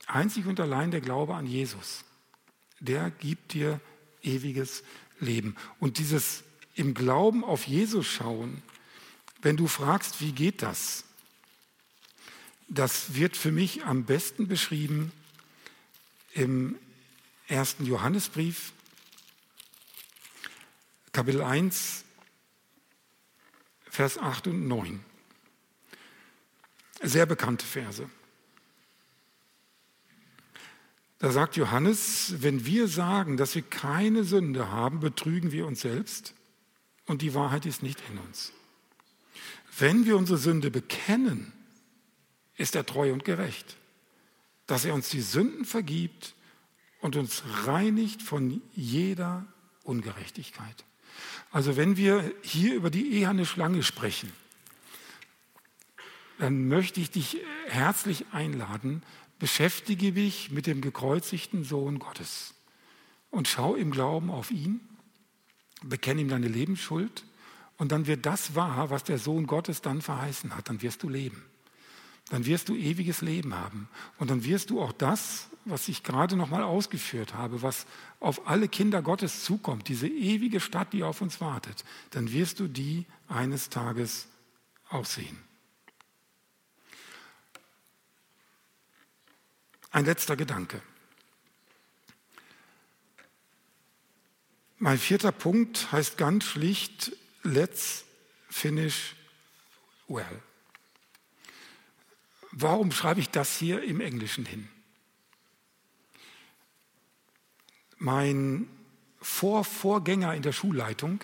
Einzig und allein der Glaube an Jesus, der gibt dir ewiges Leben. Und dieses im Glauben auf Jesus schauen, wenn du fragst, wie geht das? Das wird für mich am besten beschrieben im ersten Johannesbrief, Kapitel 1, Vers 8 und 9. Sehr bekannte Verse. Da sagt Johannes, wenn wir sagen, dass wir keine Sünde haben, betrügen wir uns selbst und die Wahrheit ist nicht in uns. Wenn wir unsere Sünde bekennen, ist er treu und gerecht, dass er uns die Sünden vergibt und uns reinigt von jeder Ungerechtigkeit. Also wenn wir hier über die eherne Schlange sprechen, dann möchte ich dich herzlich einladen, beschäftige dich mit dem gekreuzigten Sohn Gottes und schau im Glauben auf ihn, bekenne ihm deine Lebensschuld und dann wird das wahr, was der Sohn Gottes dann verheißen hat, dann wirst du leben dann wirst du ewiges Leben haben. Und dann wirst du auch das, was ich gerade noch mal ausgeführt habe, was auf alle Kinder Gottes zukommt, diese ewige Stadt, die auf uns wartet, dann wirst du die eines Tages auch sehen. Ein letzter Gedanke. Mein vierter Punkt heißt ganz schlicht, let's finish well. Warum schreibe ich das hier im Englischen hin? Mein Vorvorgänger in der Schulleitung,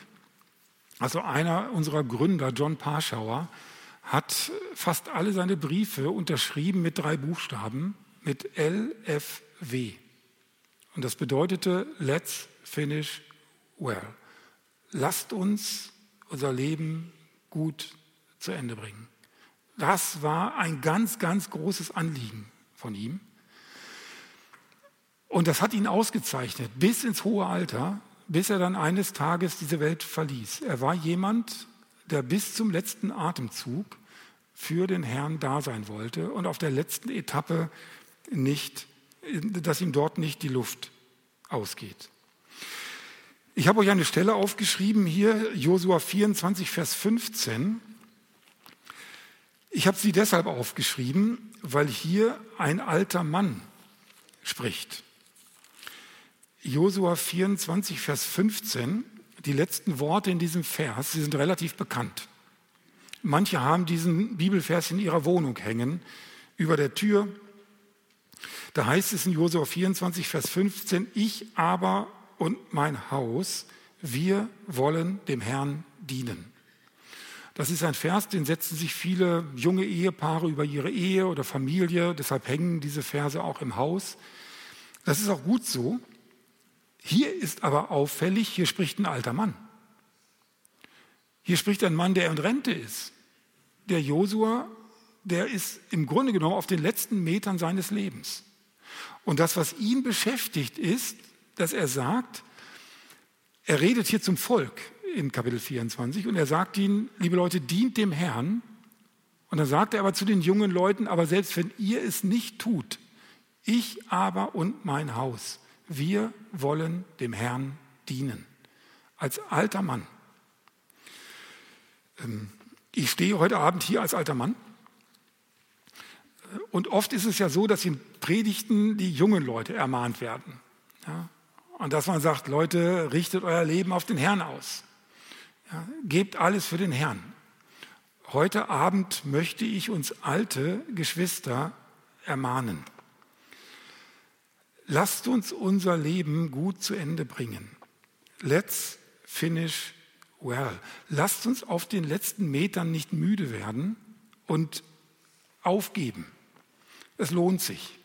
also einer unserer Gründer, John Parschauer, hat fast alle seine Briefe unterschrieben mit drei Buchstaben, mit LFW. Und das bedeutete Let's finish well. Lasst uns unser Leben gut zu Ende bringen. Das war ein ganz, ganz großes Anliegen von ihm. Und das hat ihn ausgezeichnet bis ins hohe Alter, bis er dann eines Tages diese Welt verließ. Er war jemand, der bis zum letzten Atemzug für den Herrn da sein wollte und auf der letzten Etappe nicht, dass ihm dort nicht die Luft ausgeht. Ich habe euch eine Stelle aufgeschrieben hier, Josua 24, Vers 15. Ich habe sie deshalb aufgeschrieben, weil hier ein alter Mann spricht. Josua 24, Vers 15, die letzten Worte in diesem Vers, sie sind relativ bekannt. Manche haben diesen Bibelvers in ihrer Wohnung hängen, über der Tür. Da heißt es in Josua 24, Vers 15, ich aber und mein Haus, wir wollen dem Herrn dienen. Das ist ein Vers, den setzen sich viele junge Ehepaare über ihre Ehe oder Familie, deshalb hängen diese Verse auch im Haus. Das ist auch gut so. Hier ist aber auffällig, hier spricht ein alter Mann. Hier spricht ein Mann, der in Rente ist. Der Josua, der ist im Grunde genommen auf den letzten Metern seines Lebens. Und das, was ihn beschäftigt, ist, dass er sagt, er redet hier zum Volk in Kapitel 24 und er sagt ihnen, liebe Leute, dient dem Herrn. Und dann sagt er aber zu den jungen Leuten, aber selbst wenn ihr es nicht tut, ich aber und mein Haus, wir wollen dem Herrn dienen. Als alter Mann. Ähm, ich stehe heute Abend hier als alter Mann. Und oft ist es ja so, dass in Predigten die jungen Leute ermahnt werden. Ja? Und dass man sagt, Leute, richtet euer Leben auf den Herrn aus. Ja? Gebt alles für den Herrn. Heute Abend möchte ich uns alte Geschwister ermahnen. Lasst uns unser Leben gut zu Ende bringen. Let's finish well. Lasst uns auf den letzten Metern nicht müde werden und aufgeben. Es lohnt sich.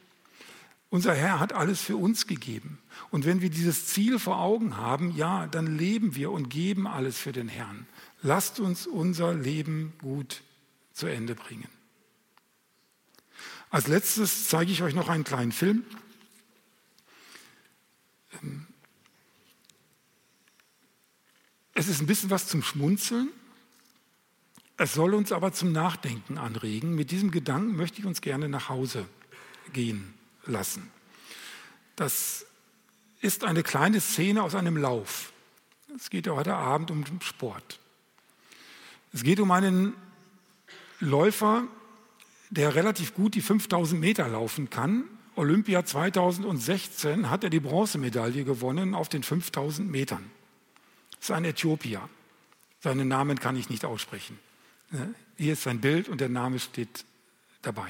Unser Herr hat alles für uns gegeben. Und wenn wir dieses Ziel vor Augen haben, ja, dann leben wir und geben alles für den Herrn. Lasst uns unser Leben gut zu Ende bringen. Als letztes zeige ich euch noch einen kleinen Film. Es ist ein bisschen was zum Schmunzeln. Es soll uns aber zum Nachdenken anregen. Mit diesem Gedanken möchte ich uns gerne nach Hause gehen lassen. Das ist eine kleine Szene aus einem Lauf. Es geht heute Abend um Sport. Es geht um einen Läufer, der relativ gut die 5000 Meter laufen kann. Olympia 2016 hat er die Bronzemedaille gewonnen auf den 5000 Metern. Das ist ein Äthiopier. Seinen Namen kann ich nicht aussprechen. Hier ist sein Bild und der Name steht dabei.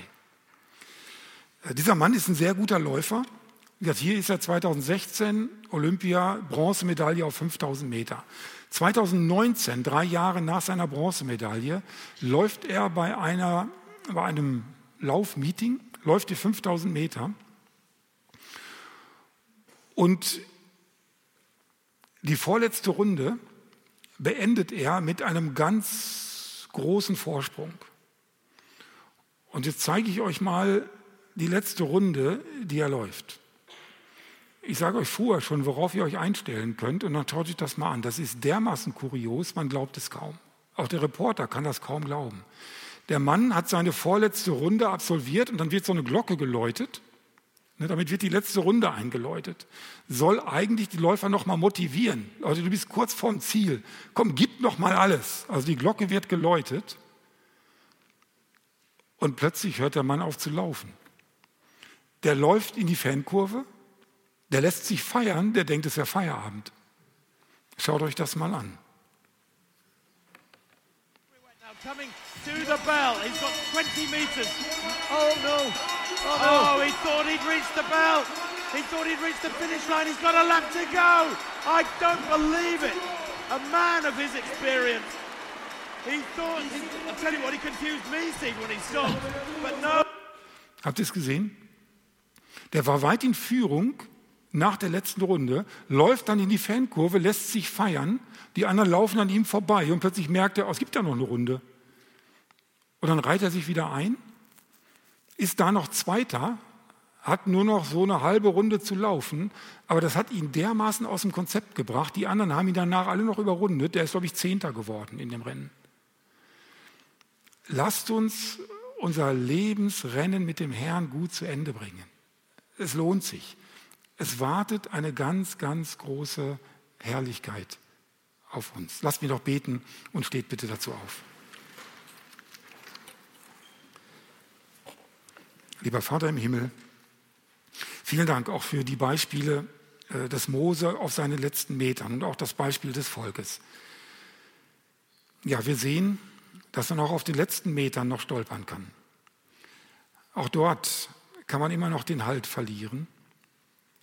Äh, dieser Mann ist ein sehr guter Läufer. Hier ist er 2016 Olympia, Bronzemedaille auf 5000 Meter. 2019, drei Jahre nach seiner Bronzemedaille, läuft er bei, einer, bei einem Laufmeeting, läuft die 5000 Meter und die vorletzte Runde beendet er mit einem ganz großen Vorsprung. Und jetzt zeige ich euch mal die letzte Runde, die er läuft. Ich sage euch vorher schon, worauf ihr euch einstellen könnt und dann schaut euch das mal an. Das ist dermaßen kurios, man glaubt es kaum. Auch der Reporter kann das kaum glauben. Der Mann hat seine vorletzte Runde absolviert und dann wird so eine Glocke geläutet. Ne, damit wird die letzte Runde eingeläutet. Soll eigentlich die Läufer noch mal motivieren. Also du bist kurz vorm Ziel. Komm, gib noch mal alles. Also die Glocke wird geläutet. Und plötzlich hört der Mann auf zu laufen der läuft in die Fankurve, der lässt sich feiern, der denkt, es wäre Feierabend. Schaut euch das mal an. Coming to the bell. He's got 20 meters. Oh no. Oh, oh, he thought he'd reached the bell. He thought he'd reached the finish line. He's got a lap to go. I don't believe it. A man of his experience. He thought, I'll tell you what, he confused me, Steve, when he stopped. But no. Habt ihr es gesehen? Der war weit in Führung nach der letzten Runde, läuft dann in die Fankurve, lässt sich feiern, die anderen laufen an ihm vorbei und plötzlich merkt er, oh, es gibt ja noch eine Runde. Und dann reiht er sich wieder ein, ist da noch Zweiter, hat nur noch so eine halbe Runde zu laufen, aber das hat ihn dermaßen aus dem Konzept gebracht. Die anderen haben ihn danach alle noch überrundet. Der ist, glaube ich, Zehnter geworden in dem Rennen. Lasst uns unser Lebensrennen mit dem Herrn gut zu Ende bringen. Es lohnt sich. Es wartet eine ganz, ganz große Herrlichkeit auf uns. Lasst mich doch beten und steht bitte dazu auf. Lieber Vater im Himmel, vielen Dank auch für die Beispiele äh, des Mose auf seinen letzten Metern und auch das Beispiel des Volkes. Ja, wir sehen, dass man auch auf den letzten Metern noch stolpern kann. Auch dort kann man immer noch den Halt verlieren.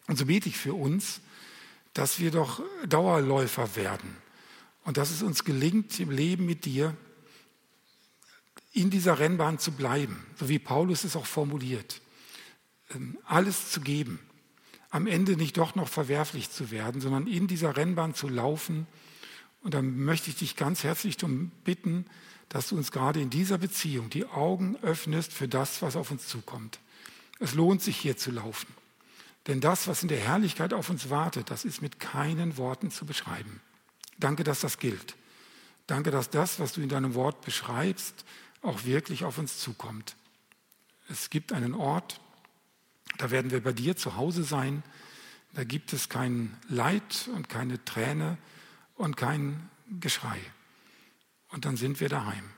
Und so bete ich für uns, dass wir doch Dauerläufer werden und dass es uns gelingt, im Leben mit dir in dieser Rennbahn zu bleiben, so wie Paulus es auch formuliert, ähm, alles zu geben, am Ende nicht doch noch verwerflich zu werden, sondern in dieser Rennbahn zu laufen. Und dann möchte ich dich ganz herzlich darum bitten, dass du uns gerade in dieser Beziehung die Augen öffnest für das, was auf uns zukommt. Es lohnt sich hier zu laufen. Denn das, was in der Herrlichkeit auf uns wartet, das ist mit keinen Worten zu beschreiben. Danke, dass das gilt. Danke, dass das, was du in deinem Wort beschreibst, auch wirklich auf uns zukommt. Es gibt einen Ort, da werden wir bei dir zu Hause sein. Da gibt es kein Leid und keine Träne und kein Geschrei. Und dann sind wir daheim.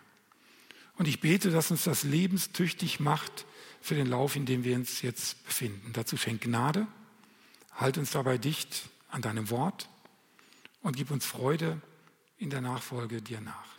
Und ich bete, dass uns das lebenstüchtig macht für den Lauf, in dem wir uns jetzt befinden. Dazu schenk Gnade, halt uns dabei dicht an deinem Wort und gib uns Freude in der Nachfolge dir nach.